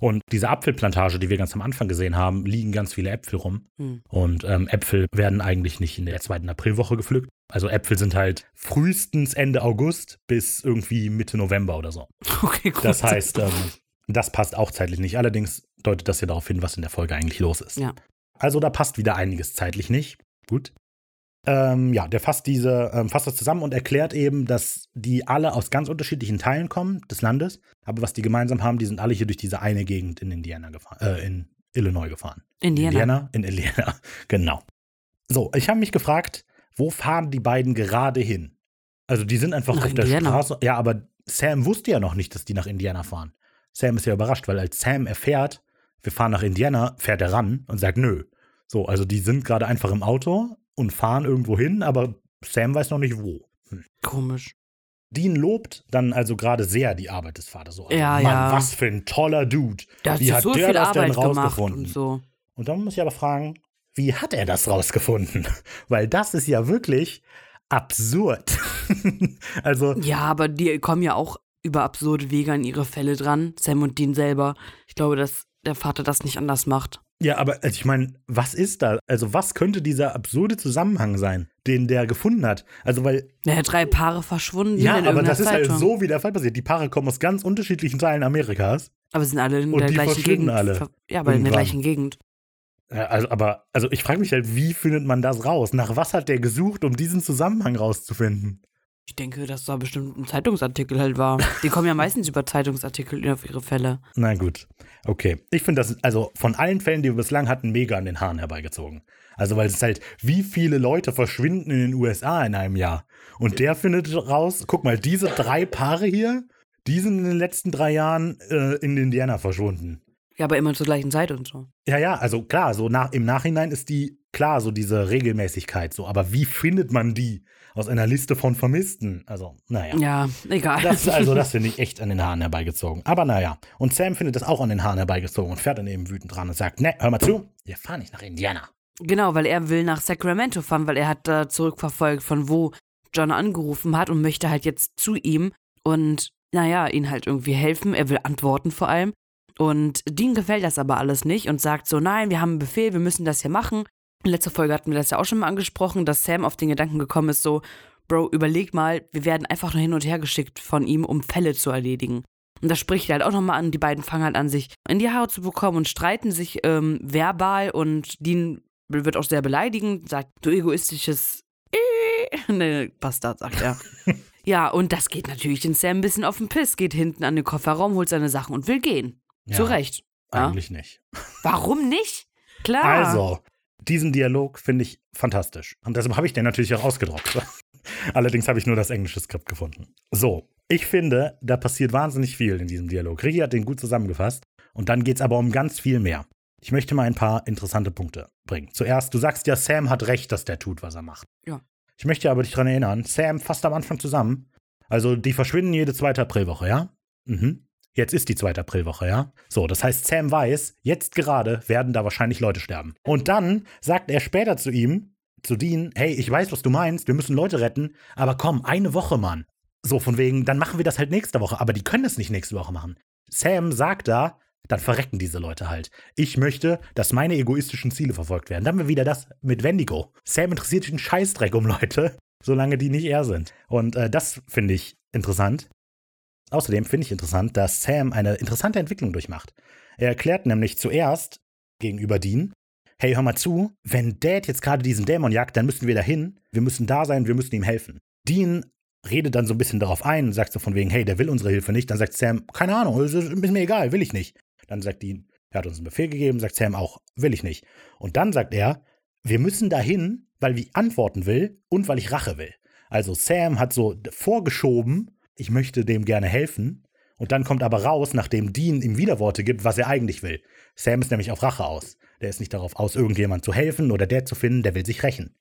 Und diese Apfelplantage, die wir ganz am Anfang gesehen haben, liegen ganz viele Äpfel rum. hm. Und ähm, Äpfel werden eigentlich nicht in der zweiten Aprilwoche gepflückt. Also Äpfel sind halt frühestens Ende August bis irgendwie Mitte November oder so. Okay, gut. Das heißt, ähm, das passt auch zeitlich nicht. Allerdings deutet das ja darauf hin, was in der Folge eigentlich los ist. Ja. Also da passt wieder einiges zeitlich nicht. Gut. Ähm, ja, der fasst diese, ähm, fasst das zusammen und erklärt eben, dass die alle aus ganz unterschiedlichen Teilen kommen des Landes, aber was die gemeinsam haben, die sind alle hier durch diese eine Gegend in Indiana gefahren, äh, in Illinois gefahren. Indiana. Indiana? In Indiana, genau. So, ich habe mich gefragt, wo fahren die beiden gerade hin? Also die sind einfach Nach auf der Indiana. Straße. Ja, aber Sam wusste ja noch nicht, dass die nach Indiana fahren. Sam ist ja überrascht, weil als Sam erfährt, wir fahren nach Indiana, fährt er ran und sagt nö. So, also die sind gerade einfach im Auto und fahren irgendwo hin, aber Sam weiß noch nicht wo. Hm. Komisch. Dean lobt dann also gerade sehr die Arbeit des Vaters. So, also, Ja, Mann, ja. was für ein toller Dude. Da Wie hat so der viel das denn Arbeit gemacht rausgefunden? und so. Und dann muss ich aber fragen, wie hat er das rausgefunden? Weil das ist ja wirklich absurd. also, Ja, aber die kommen ja auch über absurde Wege an ihre Fälle dran. Sam und Dean selber. Ich glaube, dass der Vater das nicht anders macht. ja, aber also ich meine, was ist da? Also, was könnte dieser absurde Zusammenhang sein, den der gefunden hat? Also, weil, Naja, drei Paare verschwunden ja, in aber das ist halt so, wie der Fall passiert. Die Paare kommen aus ganz unterschiedlichen Teilen Amerikas. Aber sind alle in Und der die gleichen Gegend. alle. Ja, aber in der Irgendwann. gleichen Gegend. Also, aber, also ich frage mich halt, wie findet man das raus? Nach was hat der gesucht, um diesen Zusammenhang rauszufinden? Ich denke, dass da bestimmt ein Zeitungsartikel halt war. Die kommen ja meistens über Zeitungsartikel auf ihre Fälle. Na gut. Okay. Ich finde das, also von allen Fällen, die wir bislang hatten, mega an den Haaren herbeigezogen. Also, weil es halt, wie viele Leute verschwinden in den USA in einem Jahr? Und der findet raus, guck mal, diese drei Paare hier, die sind in den letzten drei Jahren äh, in Indiana verschwunden. Ja, aber immer zur gleichen Zeit und so. Ja, ja, also klar, so nach, im Nachhinein ist die, klar, so diese Regelmäßigkeit so. Aber wie findet man die aus einer Liste von Vermissten? Also, naja. Ja, egal. Das, also, das finde ich echt an den Haaren herbeigezogen. Aber naja. Und Sam findet das auch an den Haaren herbeigezogen und fährt dann eben wütend dran und sagt: Ne, hör mal zu, wir fahren nicht nach Indiana. Genau, weil er will nach Sacramento fahren, weil er hat da zurückverfolgt, von wo John angerufen hat und möchte halt jetzt zu ihm und, naja, ihn halt irgendwie helfen. Er will antworten vor allem. Und Dean gefällt das aber alles nicht und sagt so, nein, wir haben einen Befehl, wir müssen das hier machen. In letzter Folge hatten wir das ja auch schon mal angesprochen, dass Sam auf den Gedanken gekommen ist, so, Bro, überleg mal, wir werden einfach nur hin und her geschickt von ihm, um Fälle zu erledigen. Und das spricht halt auch nochmal an. Die beiden fangen halt an, sich in die Haare zu bekommen und streiten sich ähm, verbal und Dean wird auch sehr beleidigend, sagt, du egoistisches ne, Bastard, sagt er. ja, und das geht natürlich den Sam ein bisschen auf den Piss, geht hinten an den Kofferraum, holt seine Sachen und will gehen. Ja, Zu Recht. Ja? Eigentlich nicht. Warum nicht? Klar. Also, diesen Dialog finde ich fantastisch. Und deshalb habe ich den natürlich auch ausgedruckt. Allerdings habe ich nur das englische Skript gefunden. So, ich finde, da passiert wahnsinnig viel in diesem Dialog. Ricky hat den gut zusammengefasst. Und dann geht es aber um ganz viel mehr. Ich möchte mal ein paar interessante Punkte bringen. Zuerst, du sagst ja, Sam hat recht, dass der tut, was er macht. Ja. Ich möchte aber dich daran erinnern, Sam fasst am Anfang zusammen. Also, die verschwinden jede zweite Aprilwoche, ja? Mhm. Jetzt ist die zweite Aprilwoche, ja? So, das heißt, Sam weiß, jetzt gerade werden da wahrscheinlich Leute sterben. Und dann sagt er später zu ihm, zu Dean, hey, ich weiß, was du meinst, wir müssen Leute retten, aber komm, eine Woche, Mann. So, von wegen, dann machen wir das halt nächste Woche, aber die können es nicht nächste Woche machen. Sam sagt da, dann verrecken diese Leute halt. Ich möchte, dass meine egoistischen Ziele verfolgt werden. Dann haben wir wieder das mit Wendigo. Sam interessiert sich einen Scheißdreck um Leute, solange die nicht er sind. Und äh, das finde ich interessant. Außerdem finde ich interessant, dass Sam eine interessante Entwicklung durchmacht. Er erklärt nämlich zuerst gegenüber Dean, hey, hör mal zu, wenn Dad jetzt gerade diesen Dämon jagt, dann müssen wir dahin, wir müssen da sein, wir müssen ihm helfen. Dean redet dann so ein bisschen darauf ein, sagt so von wegen, hey, der will unsere Hilfe nicht. Dann sagt Sam, keine Ahnung, ist mir egal, will ich nicht. Dann sagt Dean, er hat uns einen Befehl gegeben, sagt Sam auch, will ich nicht. Und dann sagt er, wir müssen dahin, weil ich antworten will und weil ich Rache will. Also Sam hat so vorgeschoben, ich möchte dem gerne helfen. Und dann kommt aber raus, nachdem Dean ihm Widerworte gibt, was er eigentlich will. Sam ist nämlich auf Rache aus. Der ist nicht darauf aus, irgendjemand zu helfen oder der zu finden, der will sich rächen.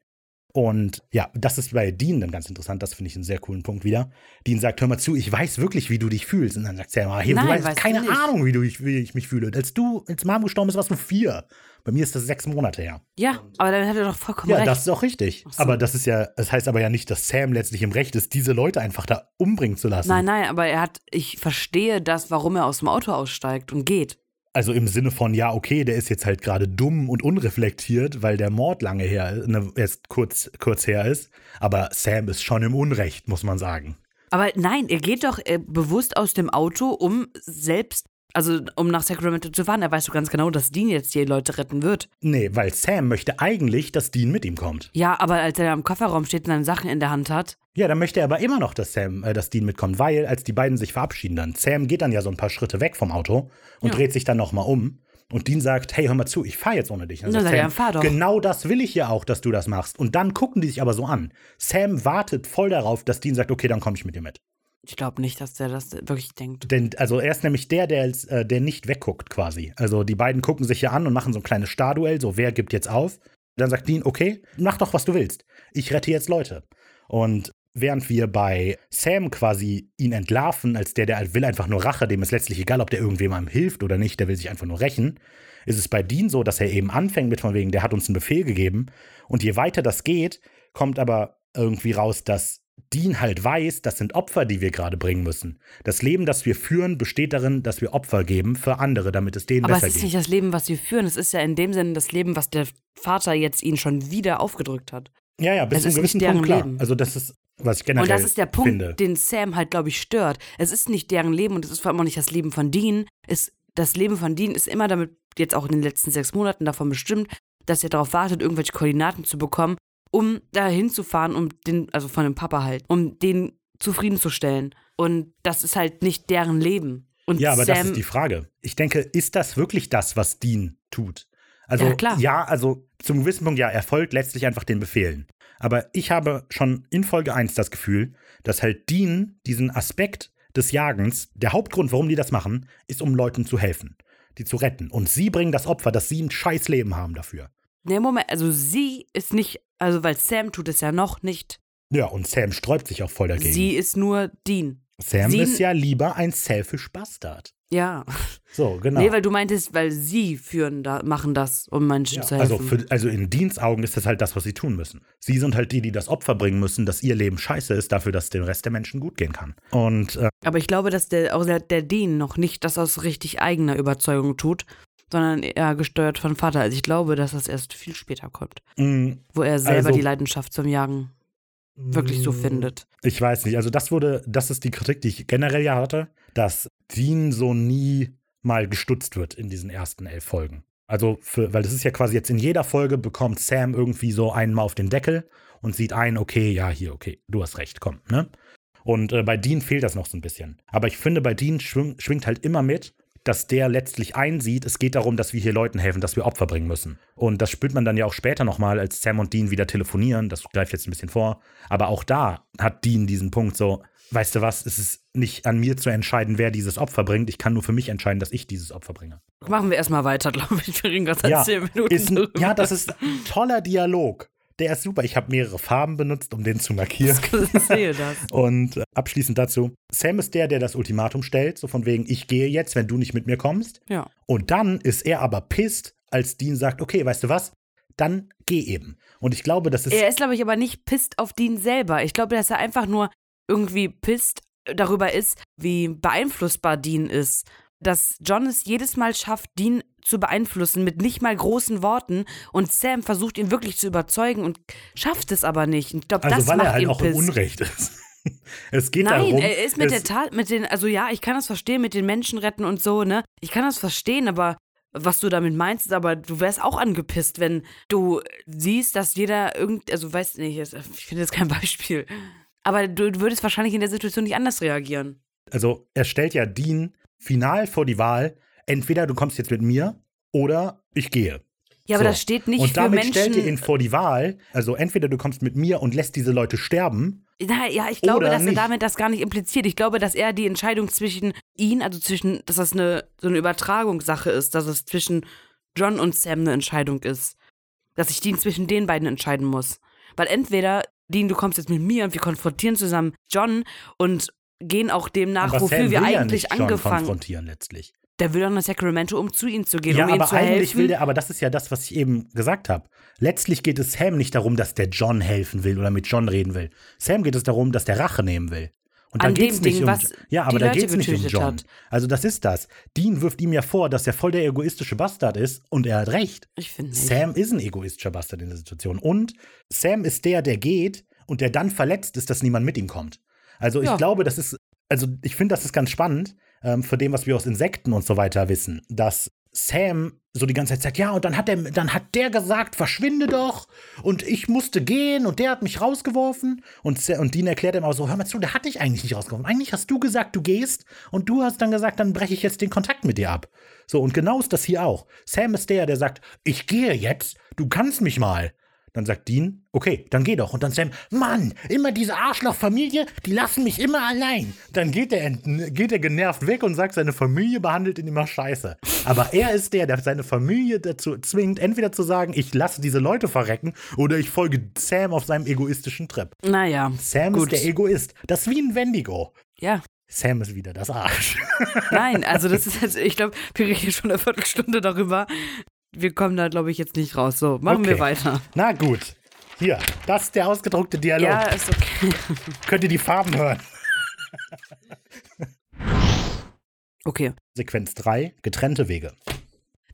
Und ja, das ist bei Dean dann ganz interessant. Das finde ich einen sehr coolen Punkt wieder. Dean sagt, hör mal zu, ich weiß wirklich, wie du dich fühlst. Und dann sagt Sam, hey, Nein, du hast weißt keine du. Ahnung, wie, du, ich- wie ich mich fühle. Als du ins Mom gestorben bist, warst du vier. Bei mir ist das sechs Monate her. Ja, aber dann hat er doch vollkommen Ja, recht. das ist auch richtig. So. Aber das ist ja, das heißt aber ja nicht, dass Sam letztlich im Recht ist, diese Leute einfach da umbringen zu lassen. nein, nein, aber er hat, ich verstehe das, warum er aus dem Auto aussteigt und geht. Also im Sinne von, ja, okay, der ist jetzt halt gerade dumm und unreflektiert, weil der Mord lange her, ne, erst kurz, kurz her ist. Aber Sam ist schon im Unrecht, muss man sagen. Aber nein, er geht doch äh, bewusst aus dem Auto, um selbst, also um nach Sacramento zu fahren. Er weiß doch ganz genau, dass Dean jetzt die Leute retten wird. Nee, weil Sam möchte eigentlich, dass Dean mit ihm kommt. Ja, aber als er im Kofferraum steht und seine Sachen in der Hand hat, Ja, dann möchte er aber immer noch, dass Sam, äh, dass Dean mitkommt, weil als die beiden sich verabschieden dann, Sam geht dann ja so ein paar Schritte weg vom Auto und Ja. dreht sich dann nochmal um. Und Dean sagt, hey, hör mal zu, ich fahr jetzt ohne dich. Und Dann sagt er, fahr doch. Genau das will ich ja auch, dass du das machst. Und dann gucken die sich aber so an. Sam wartet voll darauf, dass Dean sagt, okay, dann komme ich mit dir mit. Ich glaube nicht, dass der das wirklich denkt. Denn, also er ist nämlich der, der, äh, der nicht wegguckt quasi. Also die beiden gucken sich ja an und machen so ein kleines Starduell, so wer gibt jetzt auf. Dann sagt Dean, okay, mach doch, was du willst. Ich rette jetzt Leute. Und während wir bei Sam quasi ihn entlarven, als der, der will einfach nur Rache, dem ist letztlich egal, ob der irgendjemandem hilft oder nicht, der will sich einfach nur rächen, ist es bei Dean so, dass er eben anfängt mit von wegen, der hat uns einen Befehl gegeben. Und je weiter das geht, kommt aber irgendwie raus, dass Dean halt weiß, das sind Opfer, die wir gerade bringen müssen. Das Leben, das wir führen, besteht darin, dass wir Opfer geben für andere, damit es denen Aber es besser ist geht. nicht das Leben, was wir führen. Es ist ja in dem Sinne das Leben, was der Vater jetzt ihnen schon wieder aufgedrückt hat. Ja, ja, bis Es zu einem ist gewissen nicht deren Punkt klar. Leben. Also das ist, was ich generell Und das ist der Punkt, finde. den Sam halt, glaube ich, stört. Es ist nicht deren Leben und es ist vor allem auch nicht das Leben von Dean. Es, das Leben von Dean ist immer damit, jetzt auch in den letzten sechs Monaten davon bestimmt, dass er darauf wartet, irgendwelche Koordinaten zu bekommen, um da hinzufahren, um den, also von dem Papa halt, um den zufriedenzustellen. Und das ist halt nicht deren Leben. Und Ja, aber Sam, das ist die Frage. Ich denke, ist das wirklich das, was Dean tut? Also, Ja, klar. ja, also zum gewissen Punkt, ja, er folgt letztlich einfach den Befehlen. Aber ich habe schon in Folge 1 das Gefühl, dass halt Dean diesen Aspekt des Jagens, der Hauptgrund, warum die das machen, ist, um Leuten zu helfen, die zu retten. Und sie bringen das Opfer, dass sie ein scheiß Leben haben dafür. Nee, Moment, also sie ist nicht, also weil Sam tut es ja noch nicht. Ja, und Sam sträubt sich auch voll dagegen. Sie ist nur Dean. Sam sie- ist ja lieber ein selfish Bastard. Ja. So, genau. Nee, weil du meintest, weil sie führen da, machen das, um Menschen Ja, zu helfen. also, für, also in Deans Augen ist das halt das, was sie tun müssen. Sie sind halt die, die das Opfer bringen müssen, dass ihr Leben scheiße ist, dafür, dass dem Rest der Menschen gut gehen kann. Und äh, Aber ich glaube, dass der, auch der, der Dean noch nicht das aus richtig eigener Überzeugung tut, sondern eher gesteuert von Vater. Also ich glaube, dass das erst viel später kommt, mh, wo er selber Also- die Leidenschaft zum Jagen. wirklich so Mm, findet. Ich weiß nicht. Also, das wurde, das ist die Kritik, die ich generell ja hatte, dass Dean so nie mal gestutzt wird in diesen ersten elf Folgen. Also, für, weil das ist ja quasi jetzt in jeder Folge bekommt Sam irgendwie so einmal auf den Deckel und sieht ein, okay, ja, hier, okay, du hast recht, komm, ne? Und äh, bei Dean fehlt das noch so ein bisschen. Aber ich finde, bei Dean schwing, schwingt halt immer mit, dass der letztlich einsieht, es geht darum, dass wir hier Leuten helfen, dass wir Opfer bringen müssen. Und das spürt man dann ja auch später nochmal, als Sam und Dean wieder telefonieren. Das greift jetzt ein bisschen vor. Aber auch da hat Dean diesen Punkt so, weißt du was, es ist nicht an mir zu entscheiden, wer dieses Opfer bringt. Ich kann nur für mich entscheiden, dass ich dieses Opfer bringe. Machen wir erstmal weiter, glaube ich. Wir reden gerade Ja, zehn Minuten. Ist ja, das ist ein toller Dialog. Der ist super. Ich habe mehrere Farben benutzt, um den zu markieren. Ich sehe das. Und äh, abschließend dazu, Sam ist der, der das Ultimatum stellt, so von wegen, ich gehe jetzt, wenn du nicht mit mir kommst. Ja. Und dann ist er aber pisst, als Dean sagt, okay, weißt du was, dann geh eben. Und ich glaube, das ist Er ist, glaube ich, aber nicht pisst auf Dean selber. Ich glaube, dass er einfach nur irgendwie pisst darüber ist, wie beeinflussbar Dean ist. Dass John es jedes Mal schafft, Dean zu beeinflussen mit nicht mal großen Worten und Sam versucht ihn wirklich zu überzeugen und schafft es aber nicht. Ich glaube, also das weil macht er halt auch im pisst. Unrecht ist. es geht Nein, darum, er ist mit der Tat, mit den, also ja, ich kann das verstehen, mit den Menschen retten und so, ne? Ich kann das verstehen, aber was du damit meinst, aber du wärst auch angepisst, wenn du siehst, dass jeder irgend, also weißt nicht, ich finde jetzt kein Beispiel. Aber du, du würdest wahrscheinlich in der Situation nicht anders reagieren. also er stellt ja Dean final vor die Wahl, entweder du kommst jetzt mit mir oder ich gehe. Ja, aber So. das steht nicht und für damit Menschen. stellt ihr ihn vor die Wahl, also entweder du kommst mit mir und lässt diese Leute sterben, Na, ja, ich glaube, dass nicht. er damit das gar nicht impliziert. Ich glaube, dass er die Entscheidung zwischen ihn, also zwischen, dass das eine so eine Übertragungssache ist, dass es zwischen John und Sam eine Entscheidung ist. Dass ich Dean zwischen den beiden entscheiden muss. Weil entweder, Dean, du kommst jetzt mit mir und wir konfrontieren zusammen John und gehen auch dem nach, aber wofür Sam wir will ja eigentlich nicht angefangen. konfrontieren letztlich. Der will doch nach Sacramento, um zu ihm zu gehen, ja, um ihm aber zu eigentlich helfen. will der, aber das ist ja das, was ich eben gesagt habe. Letztlich geht es Sam nicht darum, dass der John helfen will oder mit John reden will. Sam geht es darum, dass der Rache nehmen will. Und da An geht's dem nicht Ding, um, ja, aber da geht es nicht um John. hat. Also das ist das. Dean wirft ihm ja vor, dass er voll der egoistische Bastard ist und er hat recht. ich finde nicht. Sam ist ein egoistischer Bastard in der Situation. Und Sam ist der, der geht und der dann verletzt ist, dass niemand mit ihm kommt. Also ich Ja. glaube, das ist, also ich finde, das ist ganz spannend, ähm, für dem, was wir aus Insekten und so weiter wissen, dass Sam so die ganze Zeit sagt, ja, und dann hat, der, dann hat der gesagt, verschwinde doch. Und ich musste gehen und der hat mich rausgeworfen. Und, und Dean erklärt ihm auch so, hör mal zu, der hat dich eigentlich nicht rausgeworfen. Eigentlich hast du gesagt, du gehst und du hast dann gesagt, dann breche ich jetzt den Kontakt mit dir ab. So, und genau ist das hier auch. Sam ist der, der sagt, ich gehe jetzt, du kannst mich mal. Dann sagt Dean, okay, dann geh doch. Und dann Sam, Mann, immer diese Arschlochfamilie, die lassen mich immer allein. Dann geht er, geht er genervt weg und sagt, seine Familie behandelt ihn immer scheiße. Aber er ist der, der seine Familie dazu zwingt, entweder zu sagen, ich lasse diese Leute verrecken oder ich folge Sam auf seinem egoistischen Trip. Naja, Sam Gut. ist der Egoist. Das ist wie ein Wendigo. ja. Sam ist wieder das Arsch. Nein, also das ist jetzt, ich glaube, wir reden hier schon eine Viertelstunde darüber. Wir kommen da, glaube ich, jetzt nicht raus. So, machen wir Okay. weiter. Na gut. Hier, das ist der ausgedruckte Dialog. Ja, ist okay. Könnt ihr die Farben hören? Okay. Sequenz 3, getrennte Wege.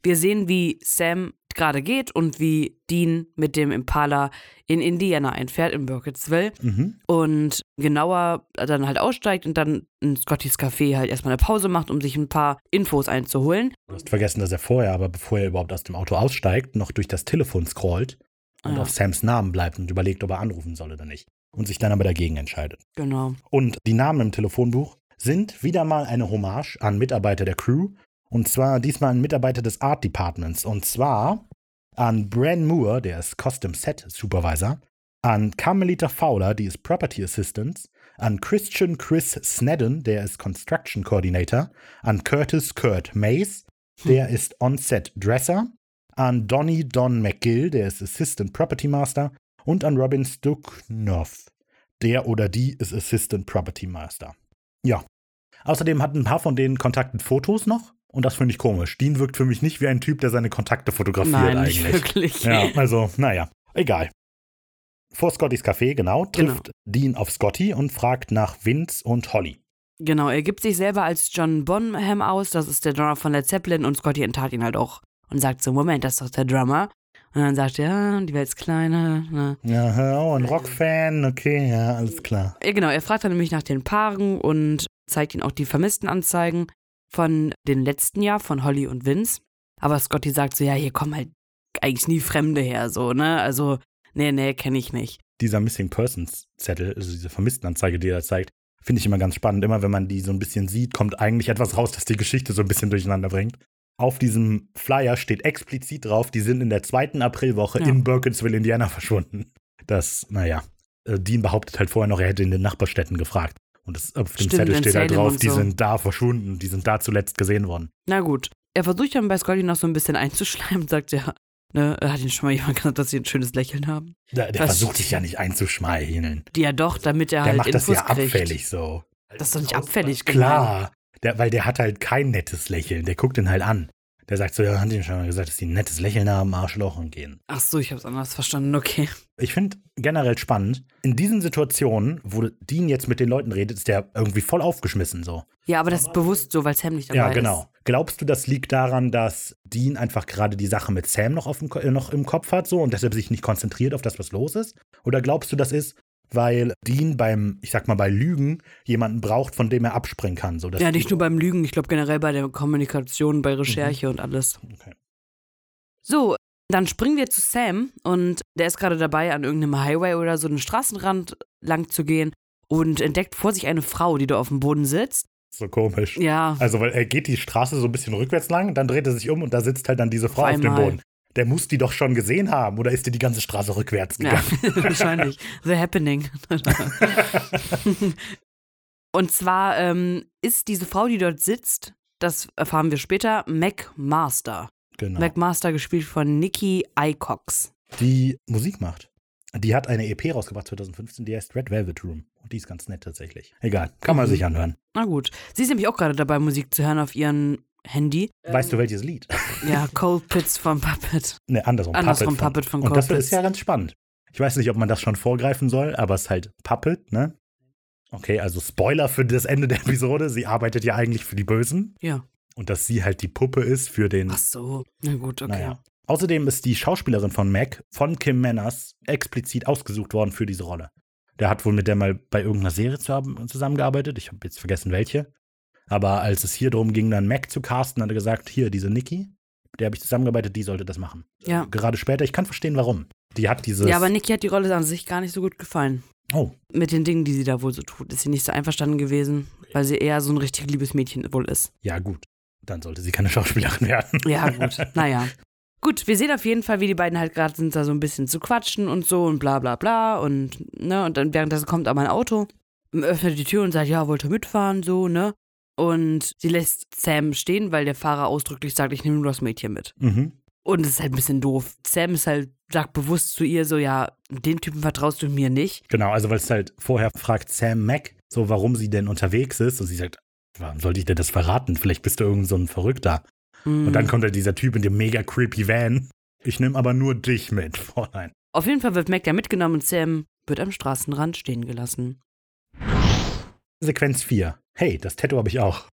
Wir sehen, wie Sam gerade geht und wie Dean mit dem Impala in Indiana einfährt, in Burkittsville. Mhm. Und genauer dann halt aussteigt und dann in Scottys Café halt erstmal eine Pause macht, um sich ein paar Infos einzuholen. Du hast vergessen, dass er vorher, aber bevor er überhaupt aus dem Auto aussteigt, noch durch das Telefon scrollt und Ah. auf Sams Namen bleibt und überlegt, ob er anrufen soll oder nicht. Und sich dann aber dagegen entscheidet. Genau. Und die Namen im Telefonbuch sind wieder mal eine Hommage an Mitarbeiter der Crew. Und zwar diesmal ein Mitarbeiter des Art Departments. Und zwar an Bran Moore, der ist Custom Set Supervisor. An Carmelita Fowler, die ist Property Assistant. An Christian Chris Snedden, der ist Construction Coordinator. An Curtis Kurt Mays, der ist On-Set Dresser. An Donny Don McGill, der ist Assistant Property Master. Und an Robin Stuknov, der oder die ist Assistant Property Master. Ja. Außerdem hat ein paar von denen Kontakt mit Fotos noch. Und das finde ich komisch. Dean wirkt für mich nicht wie ein Typ, der seine Kontakte fotografiert Nein, eigentlich. nicht wirklich. Ja, also, naja, egal. Vor Scottys Café, genau, trifft Dean auf Scotty und fragt nach Vince und Holly. Genau, er gibt sich selber als John Bonham aus, das ist der Drummer von Led Zeppelin und Scotty enttarnt ihn halt auch und sagt so, Moment, das ist doch der Drummer. Und dann sagt er, ja, die Welt ist kleiner. Ne? Ja, oh, ein Rockfan, okay, ja, alles klar. Ja, genau, er fragt dann nämlich nach den Paaren und zeigt ihnen auch die Vermisstenanzeigen von dem letzten Jahr von Holly und Vince. Aber Scotty sagt so, ja, hier kommen halt eigentlich nie Fremde her, so, ne? Also, nee, nee, kenne ich nicht. Dieser Missing Persons Zettel, also diese Vermisstenanzeige, die er zeigt, finde ich immer ganz spannend. Immer wenn man die so ein bisschen sieht, kommt eigentlich etwas raus, das die Geschichte so ein bisschen durcheinander bringt. Auf diesem Flyer steht explizit drauf, die sind in der zweiten Aprilwoche Ja. in Burkittsville, Indiana verschwunden. Das, naja, äh, Dean behauptet halt vorher noch, er hätte in den Nachbarstädten gefragt. Und das, auf dem Stimmt, Zettel steht halt drauf, die so. sind da verschwunden, die sind da zuletzt gesehen worden. Na gut. Er versucht dann bei Scotty noch so ein bisschen einzuschleimen und sagt ja, ne, hat ihn schon mal jemand gesagt, dass sie ein schönes Lächeln haben? Der, der Was- versucht sich ja nicht einzuschmeicheln. Die ja doch, damit er Der halt macht das ja kriegt. abfällig so. Das ist doch nicht abfällig gemeint. Klar, der, weil der hat halt kein nettes Lächeln. Der guckt ihn halt an. Der sagt so, ja, hat ihm schon mal gesagt, dass die ein nettes Lächeln haben, Arschloch und gehen. Ach so, ich hab's anders verstanden, okay. Ich finde generell spannend, in diesen Situationen, wo Dean jetzt mit den Leuten redet, ist der irgendwie voll aufgeschmissen so. Ja, aber das ist bewusst so, weil Sam nicht dabei Ja, ist. genau. Glaubst du, das liegt daran, dass Dean einfach gerade die Sache mit Sam noch, auf dem, äh, noch im Kopf hat so und deshalb sich nicht konzentriert auf das, was los ist? Oder glaubst du, das ist, weil Dean beim, ich sag mal, bei Lügen jemanden braucht, von dem er abspringen kann? So, Ja, nicht nur beim Lügen, ich glaube generell bei der Kommunikation, bei Recherche und alles. Okay. So, dann springen wir zu Sam und der ist gerade dabei, an irgendeinem Highway oder so den Straßenrand lang zu gehen und entdeckt vor sich eine Frau, die da auf dem Boden sitzt. So komisch. Ja, Also, weil er geht die Straße so ein bisschen rückwärts lang, dann dreht er sich um und da sitzt halt dann diese Frau auf dem einmal. Boden. Der muss die doch schon gesehen haben oder ist die die ganze Straße rückwärts ja gegangen? wahrscheinlich. The Happening. und zwar ähm, ist diese Frau, die dort sitzt, das erfahren wir später, Mac Master. Genau. Mac Master gespielt von Nikki Icox. Die Musik macht. Die hat eine EP rausgebracht 2015, die heißt Red Velvet Room. Und die ist ganz nett tatsächlich. Egal, kann man Mhm. sich anhören. Na gut. Sie ist nämlich auch gerade dabei, Musik zu hören auf ihrem Handy. Weißt du welches Lied? Ja, Cold Pits vom Puppet. Ne, andersrum. Andersrum, von- Puppet von Und Cold das Pits. ist ja ganz spannend. Ich weiß nicht, ob man das schon vorgreifen soll, aber es ist halt Puppet, ne? Okay, also Spoiler für das Ende der Episode. Sie arbeitet ja eigentlich für die Bösen. Ja. Und dass sie halt die Puppe ist für den. Ach so. Na gut, okay. Naja. Außerdem ist die Schauspielerin von Mac, von Kim Manners, explizit ausgesucht worden für diese Rolle. Der hat wohl mit der mal bei irgendeiner Serie zusammengearbeitet. Ich habe jetzt vergessen, welche. Aber als es hier darum ging, dann Mac zu casten, hat er gesagt, hier, diese Nikki, mit der habe ich zusammengearbeitet, die sollte das machen. Ja. Gerade später, ich kann verstehen, warum. Die hat dieses. Ja, aber Niki hat die Rolle an sich gar nicht so gut gefallen. oh, Mit den Dingen, die sie da wohl so tut. Ist sie nicht so einverstanden gewesen, weil sie eher so ein richtig liebes Mädchen wohl ist. ja, gut. Dann sollte sie keine Schauspielerin werden. Ja, gut. naja. Gut, wir sehen auf jeden Fall, wie die beiden halt gerade sind, da so ein bisschen zu quatschen und so und bla bla bla. Und, ne, und dann währenddessen kommt aber ein Auto, öffnet die Tür und sagt, ja, wollt ihr mitfahren, so, ne? Und sie lässt Sam stehen, weil der Fahrer ausdrücklich sagt, ich nehme nur das Mädchen mit. Mhm. Und es ist halt ein bisschen doof. Sam ist halt, sagt bewusst zu ihr so, ja, den Typen vertraust du mir nicht. Genau, also weil es halt vorher fragt Sam Mac, so warum sie denn unterwegs ist. Und sie sagt, warum sollte ich dir das verraten? Vielleicht bist du irgend so ein Verrückter. Hm. Und dann kommt halt dieser Typ in dem mega creepy Van. Ich nehme aber nur dich mit, Fräulein. Auf jeden Fall wird Mac ja mitgenommen und Sam wird am Straßenrand stehen gelassen. Sequenz 4. Hey, das Tattoo habe ich auch.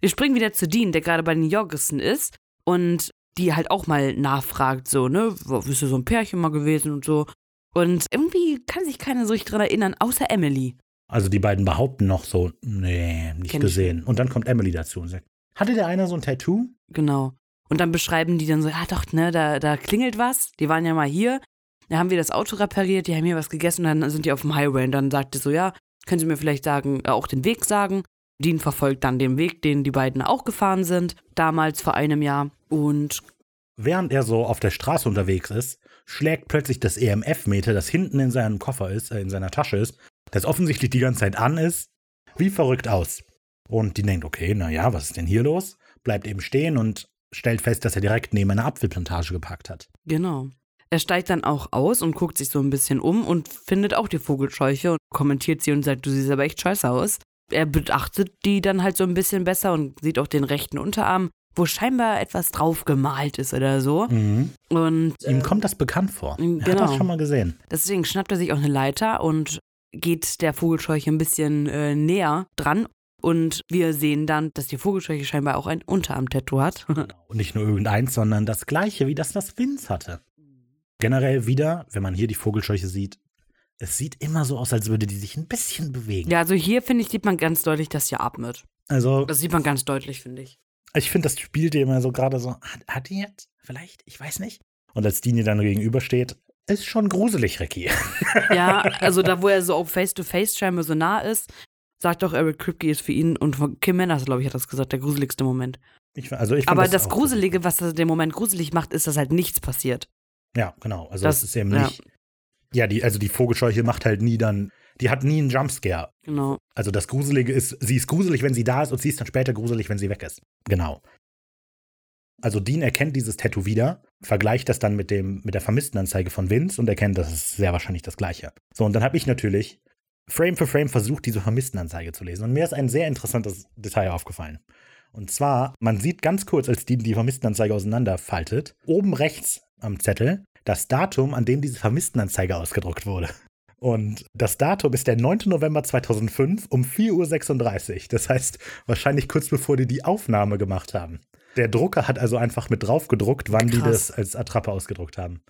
Wir springen wieder zu Dean, der gerade bei den Jorgensen ist und die halt auch mal nachfragt, so, ne, bist du so ein Pärchen mal gewesen und so. Und irgendwie kann sich keiner so richtig dran erinnern, außer Emily. also die beiden behaupten noch so, nee, nicht Kenn ich gesehen. Und dann kommt Emily dazu und sagt, hatte der einer so ein Tattoo? Genau. Und dann beschreiben die dann so, ja doch, ne, da, da klingelt was. Die waren ja mal hier. Da haben wir das Auto repariert, die haben hier was gegessen und dann sind die auf dem Highway. Und dann sagt die so, ja, können Sie mir vielleicht sagen, äh, auch den Weg sagen? Dean verfolgt dann den Weg, den die beiden auch gefahren sind, damals vor einem Jahr. Und Während er so auf der Straße unterwegs ist, schlägt plötzlich das EMF-Meter, das hinten in seinem Koffer ist, äh, in seiner Tasche ist, das offensichtlich die ganze Zeit an ist, wie verrückt aus. Und die denkt, okay, naja, was ist denn hier los? Bleibt eben stehen und stellt fest, dass er direkt neben einer Apfelplantage geparkt hat. genau. Er steigt dann auch aus und guckt sich so ein bisschen um und findet auch die Vogelscheuche und kommentiert sie und sagt, du siehst aber echt scheiße aus. Er beachtet die dann halt so ein bisschen besser und sieht auch den rechten Unterarm, wo scheinbar etwas drauf gemalt ist oder so. Mhm. Und Ihm kommt das bekannt vor. Er hat genau. das schon mal gesehen. Deswegen schnappt er sich auch eine Leiter und geht der Vogelscheuche ein bisschen äh, näher dran. Und wir sehen dann, dass die Vogelscheuche scheinbar auch ein Unterarm-Tattoo hat. Genau. Und nicht nur irgendeins, sondern das gleiche, wie das das Vince hatte. Generell wieder, wenn man hier die Vogelscheuche sieht, es sieht immer so aus, als würde die sich ein bisschen bewegen. ja, also hier, finde ich, sieht man ganz deutlich, dass sie atmet. Also, Das sieht man ganz deutlich, finde ich. ich finde, das spielt ihr immer so gerade so, hat, hat die jetzt? Vielleicht? Ich weiß nicht. Und als ihr dann gegenübersteht, ist schon gruselig, Ricky. Ja, also da, wo er so face-to-face scheinbar so nah ist, sagt doch Eric Kripke ist für ihn und von Kim Manners, glaube ich, hat das gesagt, der gruseligste Moment. Ich, also ich Aber das, auch Gruselige, was das den Moment gruselig macht, ist, dass halt nichts passiert. Ja, genau. Also Das- das ist eben ja. nicht. Ja, die, also die Vogelscheuche macht halt nie dann, die hat nie einen Jumpscare. Genau. Also das Gruselige ist, sie ist gruselig, wenn sie da ist und sie ist dann später gruselig, wenn sie weg ist. Genau. Also Dean erkennt dieses Tattoo wieder, vergleicht das dann mit, dem, mit der Vermisstenanzeige von Vince und erkennt, das ist sehr wahrscheinlich das gleiche. So, und dann habe ich natürlich Frame für Frame versucht, diese Vermisstenanzeige zu lesen. Und mir ist ein sehr interessantes Detail aufgefallen. Und zwar, man sieht ganz kurz, als Dean die Vermisstenanzeige auseinanderfaltet, oben rechts am Zettel das Datum, an dem diese Vermisstenanzeige ausgedruckt wurde. Und das Datum ist der 9. November 2005 um 4.36 Uhr. Das heißt, wahrscheinlich kurz bevor die die Aufnahme gemacht haben. Der Drucker hat also einfach mit drauf gedruckt, wann die Krass. das als Attrappe ausgedruckt haben.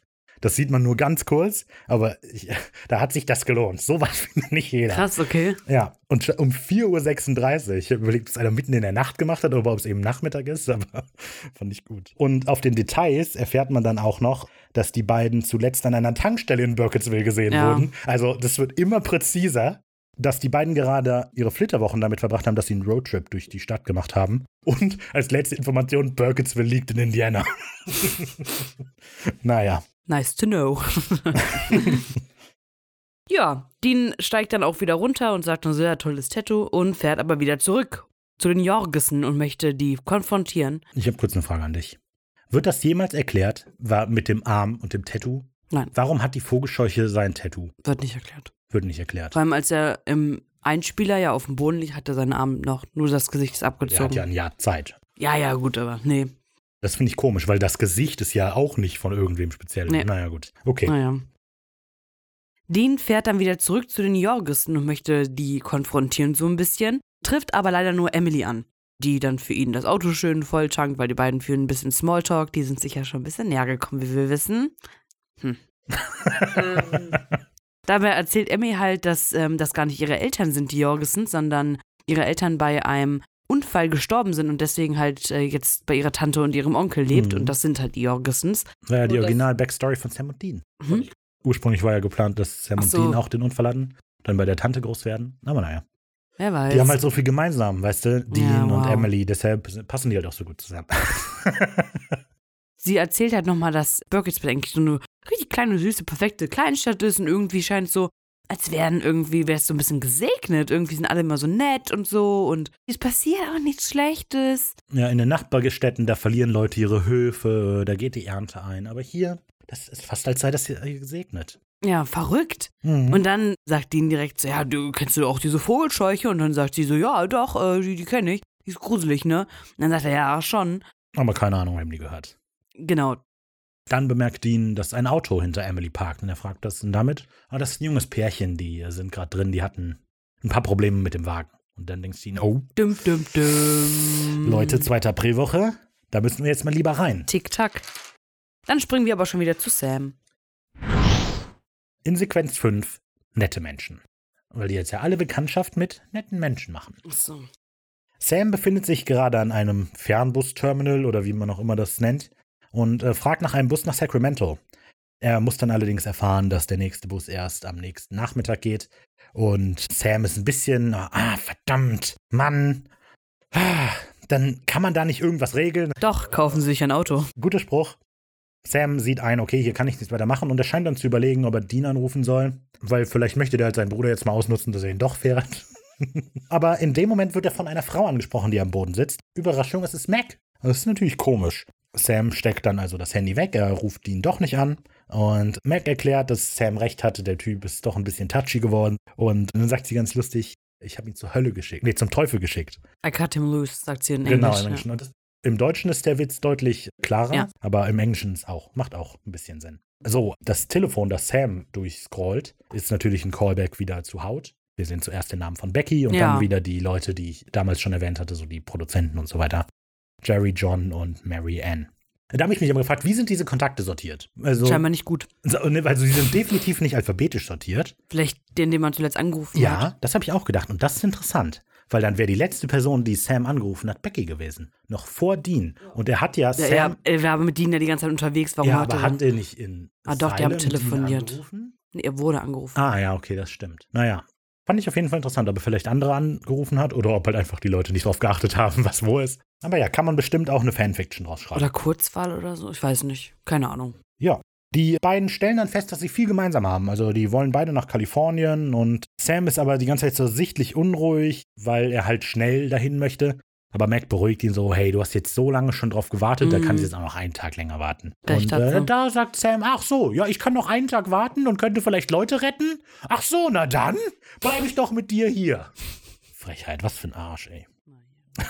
Das sieht man nur ganz kurz, aber ich, da hat sich das gelohnt. So was findet nicht jeder. Krass, okay. Ja, und um 4.36 Uhr. Ich habe überlegt, ob es einer mitten in der Nacht gemacht hat oder ob es eben Nachmittag ist, aber fand ich gut. Und auf den Details erfährt man dann auch noch, dass die beiden zuletzt an einer Tankstelle in Burkittsville gesehen Ja. wurden. Also, das wird immer präziser, dass die beiden gerade ihre Flitterwochen damit verbracht haben, dass sie einen Roadtrip durch die Stadt gemacht haben. Und als letzte Information, Burkittsville liegt in Indiana. naja. Nice to know. ja, Dean steigt dann auch wieder runter und sagt ein sehr tolles Tattoo und fährt aber wieder zurück zu den Jorgensen und möchte die konfrontieren. Ich habe kurz eine Frage an dich. Wird das jemals erklärt, war mit dem Arm und dem Tattoo? Nein. Warum hat die Vogelscheuche sein Tattoo? Wird nicht erklärt. Wird nicht erklärt. Vor allem, als er im Einspieler ja auf dem Boden liegt, hat er seinen Arm noch, nur das Gesicht ist Er hat abgezogen. ja ein Jahr Zeit. ja, ja, gut, aber nee. Das finde ich komisch, weil das Gesicht ist ja auch nicht von irgendwem speziell. Nee. Naja, gut. Okay. Naja. Dean fährt dann wieder zurück zu den Jorgensen und möchte die konfrontieren so ein bisschen, trifft aber leider nur Emily an, die dann für ihn das Auto schön volltankt, weil die beiden führen ein bisschen Smalltalk, die sind sich ja schon ein bisschen näher gekommen, wie wir wissen. Hm. ähm, dabei erzählt Emmy halt, dass ähm, das gar nicht ihre Eltern sind, die Jorgensen, sondern ihre Eltern bei einem Unfall gestorben sind und deswegen halt äh, jetzt bei ihrer Tante und ihrem Onkel lebt Mhm. und das sind halt die Jorgensens. War ja die Und Original-Backstory von Sam und Dean. Mhm. Ursprünglich war ja geplant, dass Sam Ach und so. Dean auch den Unfall hatten, dann bei der Tante groß werden. Aber naja. Wer weiß. Die haben halt so viel gemeinsam, weißt du? Dean Ja, und wow. Emily. Deshalb passen die halt auch so gut zusammen. Sie erzählt halt nochmal, dass Burkittsville eigentlich so eine richtig kleine, süße, perfekte Kleinstadt ist und irgendwie scheint es so, als wären irgendwie, wäre es so ein bisschen gesegnet. Irgendwie sind alle immer so nett und so und es passiert auch nichts Schlechtes. ja, in den Nachbargestädten, da verlieren Leute ihre Höfe, da geht die Ernte ein. Aber hier, das ist fast als sei das hier gesegnet. Ja, verrückt. Mhm. Und dann sagt Dean direkt so, ja, du kennst du auch diese Vogelscheuche? Und dann sagt sie so, ja, doch, äh, die, die kenne ich. Die ist gruselig, ne? Und dann sagt er, ja, schon. Aber keine Ahnung, wem die gehört. Genau. Dann bemerkt Dean, dass ein Auto hinter Emily parkt und er fragt, was denn damit? Ah, das ist ein junges Pärchen, die sind gerade drin, die hatten ein paar Probleme mit dem Wagen. Und dann denkst Dean, oh, Dum, dum, dum. Leute, zweite Aprilwoche, da müssen wir jetzt mal lieber rein. Tick-Tack. Dann springen wir aber schon wieder zu Sam. In Sequenz 5, nette Menschen. Weil die jetzt ja alle Bekanntschaft mit netten Menschen machen. Achso. Sam befindet sich gerade an einem Fernbus-Terminal oder wie man auch immer das nennt und äh, fragt nach einem Bus nach Sacramento. Er muss dann allerdings erfahren, dass der nächste Bus erst am nächsten Nachmittag geht. Und Sam ist ein bisschen, ah, verdammt, Mann. Ah, dann kann man da nicht irgendwas regeln. Doch, kaufen Sie sich ein Auto. Guter Spruch. Sam sieht ein, okay, hier kann ich nichts weiter machen und er scheint dann zu überlegen, ob er Dean anrufen soll, weil vielleicht möchte der halt seinen Bruder jetzt mal ausnutzen, dass er ihn doch fährt. Aber in dem Moment wird er von einer Frau angesprochen, die am Boden sitzt. Überraschung, es ist Mac. Das ist natürlich komisch. Sam steckt dann also das Handy weg, er ruft Dean doch nicht an. Und Mac erklärt, dass Sam recht hatte, der Typ ist doch ein bisschen touchy geworden. Und dann sagt sie ganz lustig, ich habe ihn zur Hölle geschickt. Nee, zum Teufel geschickt. I cut him loose, sagt sie in Genau, Englisch. im Englischen. Und das, im Deutschen ist der Witz deutlich klarer, Ja. aber im Englischen ist auch, macht auch ein bisschen Sinn. So, das Telefon, das Sam durchscrollt, ist natürlich ein Callback wieder zu Haut. Wir sehen zuerst den Namen von Becky und Ja. dann wieder die Leute, die ich damals schon erwähnt hatte, so die Produzenten und so weiter. Jerry, John und Mary Ann. Da habe ich mich aber gefragt, wie sind diese Kontakte sortiert? Also, Scheinbar nicht gut. so, also sie sind definitiv nicht alphabetisch sortiert. Vielleicht den, den man zuletzt angerufen hat. Ja, das habe ich auch gedacht. Und das ist interessant. Weil dann wäre die letzte Person, die Sam angerufen hat, Becky gewesen. Noch vor Dean. Und er hat ja Ja, Sam. ja, er war mit Dean ja die ganze Zeit unterwegs. Warum ja, hat aber er hat er nicht in. Ah, doch, die haben telefoniert. Nee, er wurde angerufen. Ah, ja, okay, das stimmt. Naja. Fand ich auf jeden Fall interessant, ob er vielleicht andere angerufen hat oder ob halt einfach die Leute nicht drauf geachtet haben, was wo ist. Aber ja, kann man bestimmt auch eine Fanfiction draus schreiben. Oder Kurzwahl oder so. Ich weiß nicht. Keine Ahnung. Ja. Die beiden stellen dann fest, dass sie viel gemeinsam haben. Also die wollen beide nach Kalifornien und Sam ist aber die ganze Zeit so sichtlich unruhig, weil er halt schnell dahin möchte. Aber Mac beruhigt ihn so, hey, du hast jetzt so lange schon drauf gewartet, da Mhm. kannst du jetzt auch noch einen Tag länger warten. Und äh, da sagt Sam, ach so, ja, ich kann noch einen Tag warten und könnte vielleicht Leute retten. Ach so, na dann bleibe ich doch mit dir hier. Frechheit, was für ein Arsch, ey.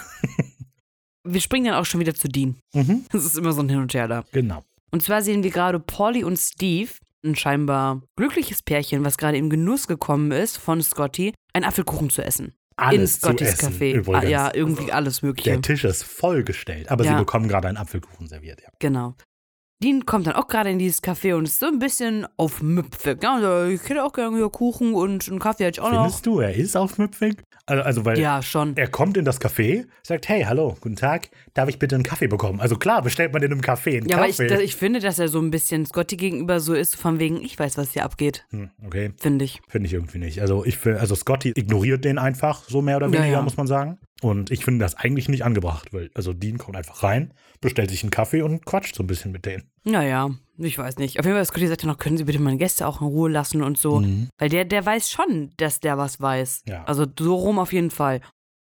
Wir springen dann auch schon wieder zu Dean. Mhm, Das ist immer so ein Hin und Her da. genau. Und zwar sehen wir gerade Polly und Steve, ein scheinbar glückliches Pärchen, was gerade im Genuss gekommen ist, von Scotty, einen Apfelkuchen zu essen. Alles in Scottys zu essen, Café. übrigens. Ah, ja, irgendwie alles Mögliche. Der Tisch ist vollgestellt, aber sie Ja. bekommen gerade einen Apfelkuchen serviert, ja. Genau. Dean kommt dann auch gerade in dieses Café und ist so ein bisschen auf Müpfe. Ja, ich hätte auch gerne hier Kuchen und einen Kaffee hätte ich auch noch. Findest du, er ist aufmüpfig? Also, also weil Ja, schon. er kommt in das Café, sagt, hey, hallo, guten Tag, darf ich bitte einen Kaffee bekommen? Also klar, bestellt man in einem Café einen Ja, aber ich, Kaffee. das, ich finde, dass er so ein bisschen Scotty gegenüber so ist, von wegen, ich weiß, was hier abgeht. hm, okay, Finde ich. finde ich irgendwie nicht. Also ich finde, also Scotty ignoriert den einfach, so mehr oder Ja, weniger, ja. muss man sagen. Und ich finde das eigentlich nicht angebracht, weil, also Dean kommt einfach rein, bestellt sich einen Kaffee und quatscht so ein bisschen mit denen. Naja, ich weiß nicht. Auf jeden Fall, Scotty sagt ja noch, können Sie bitte meine Gäste auch in Ruhe lassen und so. Weil der, der weiß schon, dass der was weiß. Ja. Also so rum auf jeden Fall.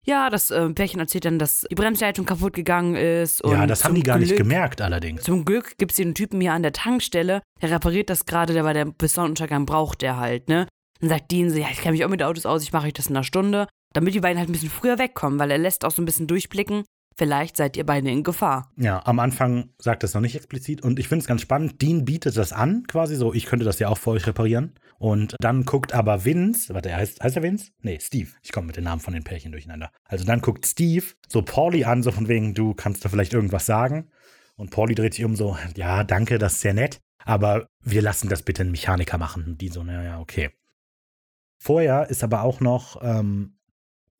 Ja, das äh, Pärchen erzählt dann, dass die Bremsleitung kaputt gegangen ist. Ja, das haben die gar nicht Glück- gemerkt allerdings. Zum Glück gibt es den Typen hier an der Tankstelle, der repariert das gerade, der bei der bis Sonnenuntergang braucht der halt, ne? Dann sagt Dean so, ja, ich kenne mich auch mit Autos aus, ich mache euch das in einer Stunde, damit die beiden halt ein bisschen früher wegkommen, weil er lässt auch so ein bisschen durchblicken, vielleicht seid ihr beide in Gefahr. Ja, am Anfang sagt es noch nicht explizit und ich finde es ganz spannend. Dean bietet das an, quasi so, ich könnte das ja auch für euch reparieren. Und dann guckt aber Vince, warte, er heißt, heißt er Vince? Nee, Steve. Ich komme mit den Namen von den Pärchen durcheinander. Also dann guckt Steve so Pauli an, so von wegen, du kannst da vielleicht irgendwas sagen. Und Pauli dreht sich um so, ja, danke, das ist sehr nett, aber wir lassen das bitte einen Mechaniker machen. Und die so, naja, okay. Vorher ist aber auch noch ähm,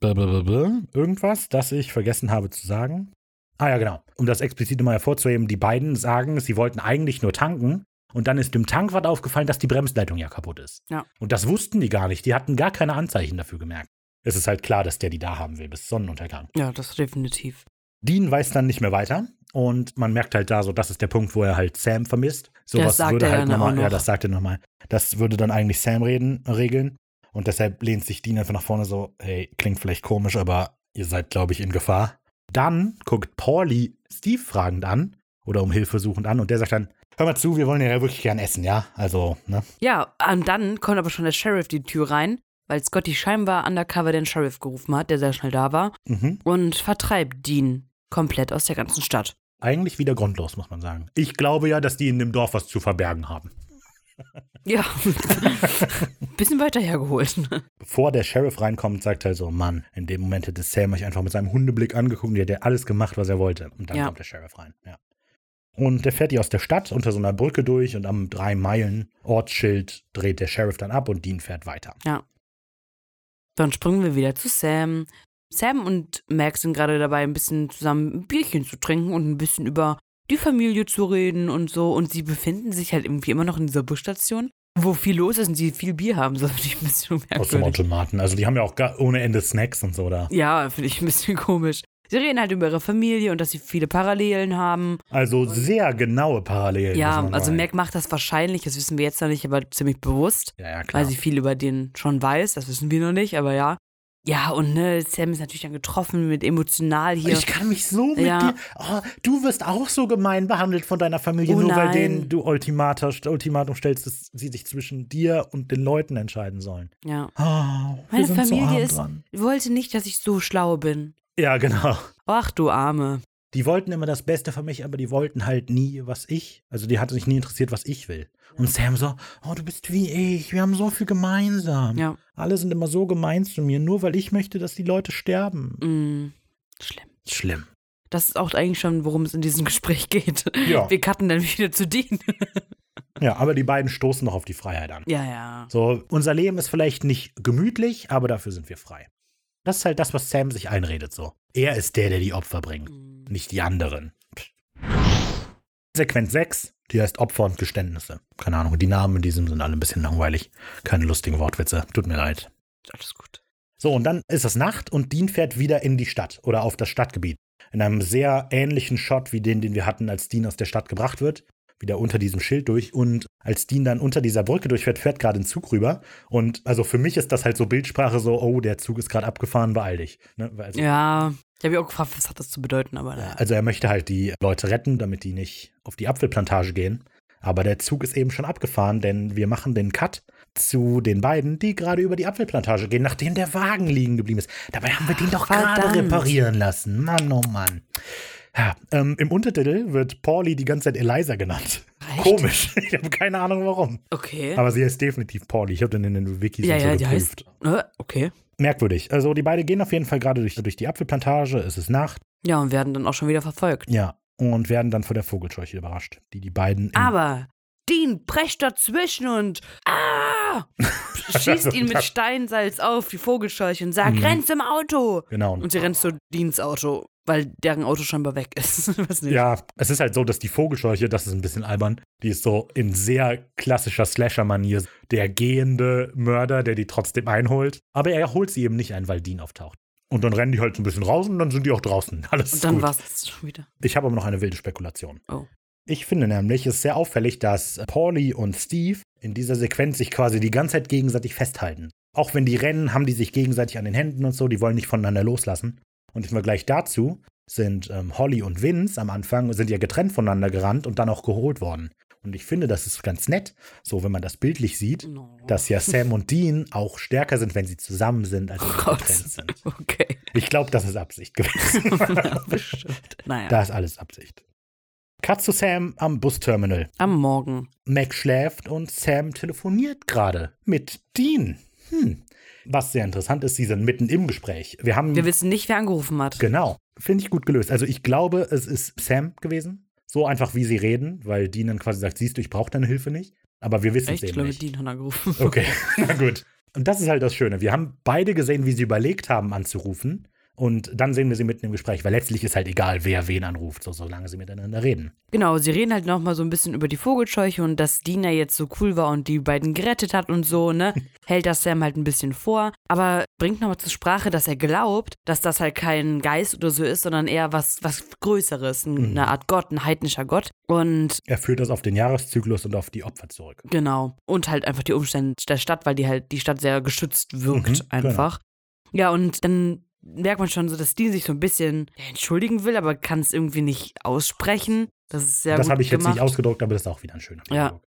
blablabla, irgendwas, das ich vergessen habe zu sagen. Ah ja, genau. Um das explizit mal hervorzuheben, die beiden sagen, sie wollten eigentlich nur tanken und dann ist dem Tankwart aufgefallen, dass die Bremsleitung ja kaputt ist. Ja. Und das wussten die gar nicht. Die hatten gar keine Anzeichen dafür gemerkt. Es ist halt klar, dass der die da haben will, bis Sonnenuntergang. Ja, das definitiv. Dean weiß dann nicht mehr weiter und man merkt halt da so, das ist der Punkt, wo er halt Sam vermisst. Das Sowas sagt würde er halt nochmal, ja, noch. das sagt er nochmal. Das würde dann eigentlich Sam reden, regeln. Und deshalb lehnt sich Dean einfach nach vorne so, hey, klingt vielleicht komisch, aber ihr seid, glaube ich, in Gefahr. Dann guckt Pauli Steve fragend an oder um Hilfe suchend an und der sagt dann, hör mal zu, wir wollen ja wirklich gern essen, ja? Also, ne? Ja, und dann kommt aber schon der Sheriff die Tür rein, weil Scotty scheinbar undercover den Sheriff gerufen hat, der sehr schnell da war, Mhm. und vertreibt Dean komplett aus der ganzen Stadt. Eigentlich wieder grundlos, muss man sagen. Ich glaube ja, dass die in dem Dorf was zu verbergen haben. Ja, bisschen weiter hergeholt. Bevor der Sheriff reinkommt, sagt er so, Mann, in dem Moment hätte Sam euch einfach mit seinem Hundeblick angeguckt und der hätte alles gemacht, was er wollte. Und dann Ja. kommt der Sheriff rein, ja. Und der fährt die aus der Stadt unter so einer Brücke durch und am drei Meilen Ortsschild dreht der Sheriff dann ab und Dean fährt weiter. Dann springen wir wieder zu Sam. Sam und Max sind gerade dabei, ein bisschen zusammen ein Bierchen zu trinken und ein bisschen über die Familie zu reden und so. Und sie befinden sich halt irgendwie immer noch in dieser Busstation, wo viel los ist und sie viel Bier haben. So finde ich ein bisschen Aus dem merkwürdig. Automaten. Also die haben ja auch gar ohne Ende Snacks und so da. Ja, finde ich ein bisschen komisch. Sie reden halt über ihre Familie und dass sie viele Parallelen haben. Also sehr genaue Parallelen. ja, also. Mac macht das wahrscheinlich, das wissen wir jetzt noch nicht, aber ziemlich bewusst, Ja, ja, klar. weil sie viel über den schon weiß. Das wissen wir noch nicht, aber ja. Ja, und ne, Sam ist natürlich dann getroffen mit emotional hier. Ich kann mich so mit Ja. dir. Oh, du wirst auch so gemein behandelt von deiner Familie, Oh nur weil nein. denen du Ultimatum, Ultimatum stellst, dass sie sich zwischen dir und den Leuten entscheiden sollen. ja. Oh, Meine so Familie arm ist, wollte nicht, dass ich so schlau bin. Ja, genau. Ach du Arme. Die wollten immer das Beste für mich, aber die wollten halt nie, was ich. Also die hat sich nie interessiert, was ich will. Und Sam so, oh, du bist wie ich, wir haben so viel gemeinsam. Ja. Alle sind immer so gemein zu mir, nur weil ich möchte, dass die Leute sterben. Mm, schlimm. Schlimm. Das ist auch eigentlich schon, worum es in diesem Gespräch geht. Ja. Wir cutten dann wieder zu Dean. Ja, aber die beiden stoßen noch auf die Freiheit an. ja, ja. So, unser Leben ist vielleicht nicht gemütlich, aber dafür sind wir frei. Das ist halt das, was Sam sich einredet so. Er ist der, der die Opfer bringt, Mm. Nicht die anderen. Sequenz 6, die heißt Opfer und Geständnisse. Keine Ahnung, die Namen in diesem sind alle ein bisschen langweilig. Keine lustigen Wortwitze. Tut mir leid. Alles gut. So, und dann ist es Nacht und Dean fährt wieder in die Stadt oder auf das Stadtgebiet. In einem sehr ähnlichen Shot wie den, den wir hatten, als Dean aus der Stadt gebracht wird. Wieder unter diesem Schild durch. Und als Dean dann unter dieser Brücke durchfährt, fährt gerade ein Zug rüber. Und also für mich ist das halt so Bildsprache so, oh, der Zug ist gerade abgefahren, beeil dich. Ne? Also, Ja, ich habe mich auch gefragt, was hat das zu bedeuten, aber naja. also er möchte halt die Leute retten, damit die nicht auf die Apfelplantage gehen. Aber der Zug ist eben schon abgefahren, denn wir machen den Cut zu den beiden, die gerade über die Apfelplantage gehen, nachdem der Wagen liegen geblieben ist. Dabei haben wir den doch gerade reparieren lassen. Mann, oh Mann. Ja, ähm, Im Untertitel wird Pauli die ganze Zeit Eliza genannt. Echt? Komisch. Ich habe keine Ahnung warum. Okay. Aber sie heißt definitiv Pauli. Ich habe den in den Wikis ja, und so ja, die geprüft. heißt. Äh, okay. Merkwürdig. Also die beiden gehen auf jeden Fall gerade durch, durch die Apfelplantage. Es ist Nacht. Ja, und werden dann auch schon wieder verfolgt. Ja. Und werden dann von der Vogelscheuche überrascht, die die beiden. Aber Dean prescht dazwischen und ah, schießt ihn mit Steinsalz auf die Vogelscheuche und sagt, Mhm. renn zum Auto. Genau. Und sie rennt zu Deans Auto, weil deren Auto scheinbar weg ist. Ja, es ist halt so, dass die Vogelscheuche, das ist ein bisschen albern, die ist so in sehr klassischer Slasher-Manier der gehende Mörder, der die trotzdem einholt. Aber er holt sie eben nicht ein, weil Dean auftaucht. Und dann rennen die halt so ein bisschen raus und dann sind die auch draußen. Alles Und dann war es schon wieder. Ich habe aber noch eine wilde Spekulation. Oh. Ich finde nämlich, es ist sehr auffällig, dass Paulie und Steve in dieser Sequenz sich quasi die ganze Zeit gegenseitig festhalten. Auch wenn die rennen, haben die sich gegenseitig an den Händen und so, die wollen nicht voneinander loslassen. Und im Vergleich dazu sind ähm, Holly und Vince am Anfang sind ja getrennt voneinander gerannt und dann auch geholt worden. Und ich finde, das ist ganz nett, so wenn man das bildlich sieht, No. dass ja Sam und Dean auch stärker sind, wenn sie zusammen sind, als wenn sie Gott. getrennt sind. Okay. Ich glaube, das ist Absicht gewesen. Naja. da ist alles Absicht. Cut zu Sam am Busterminal. Am Morgen. Mac schläft und Sam telefoniert gerade mit Dean. Hm. Was sehr interessant ist, sie sind mitten im Gespräch. Wir haben. Wir wissen nicht, wer angerufen hat. genau. Finde ich gut gelöst. Also ich glaube, es ist Sam gewesen. So einfach, wie sie reden, weil Dean dann quasi sagt, siehst du, ich brauche deine Hilfe nicht. Aber wir wissen es? Ich eben glaube, nicht. Dean hat angerufen. Okay, na gut. Und das ist halt das Schöne. Wir haben beide gesehen, wie sie überlegt haben, anzurufen. Und dann sehen wir sie mitten im Gespräch, weil letztlich ist halt egal, wer wen anruft, so solange sie miteinander reden. Genau, sie reden halt nochmal so ein bisschen über die Vogelscheuche und dass Dina jetzt so cool war und die beiden gerettet hat und so, ne? Hält das Sam halt ein bisschen vor. Aber bringt nochmal zur Sprache, dass er glaubt, dass das halt kein Geist oder so ist, sondern eher was, was Größeres, Mhm. eine Art Gott, ein heidnischer Gott. Und Er führt das auf den Jahreszyklus und auf die Opfer zurück. genau. Und halt einfach die Umstände der Stadt, weil die halt die Stadt sehr geschützt wirkt, Mhm, einfach. Ja, und dann merkt man schon so, dass Dean sich so ein bisschen entschuldigen will, aber kann es irgendwie nicht aussprechen. Das ist sehr das habe ich jetzt gemacht. nicht ausgedruckt, aber das ist auch wieder ein schöner Ja. Dialog.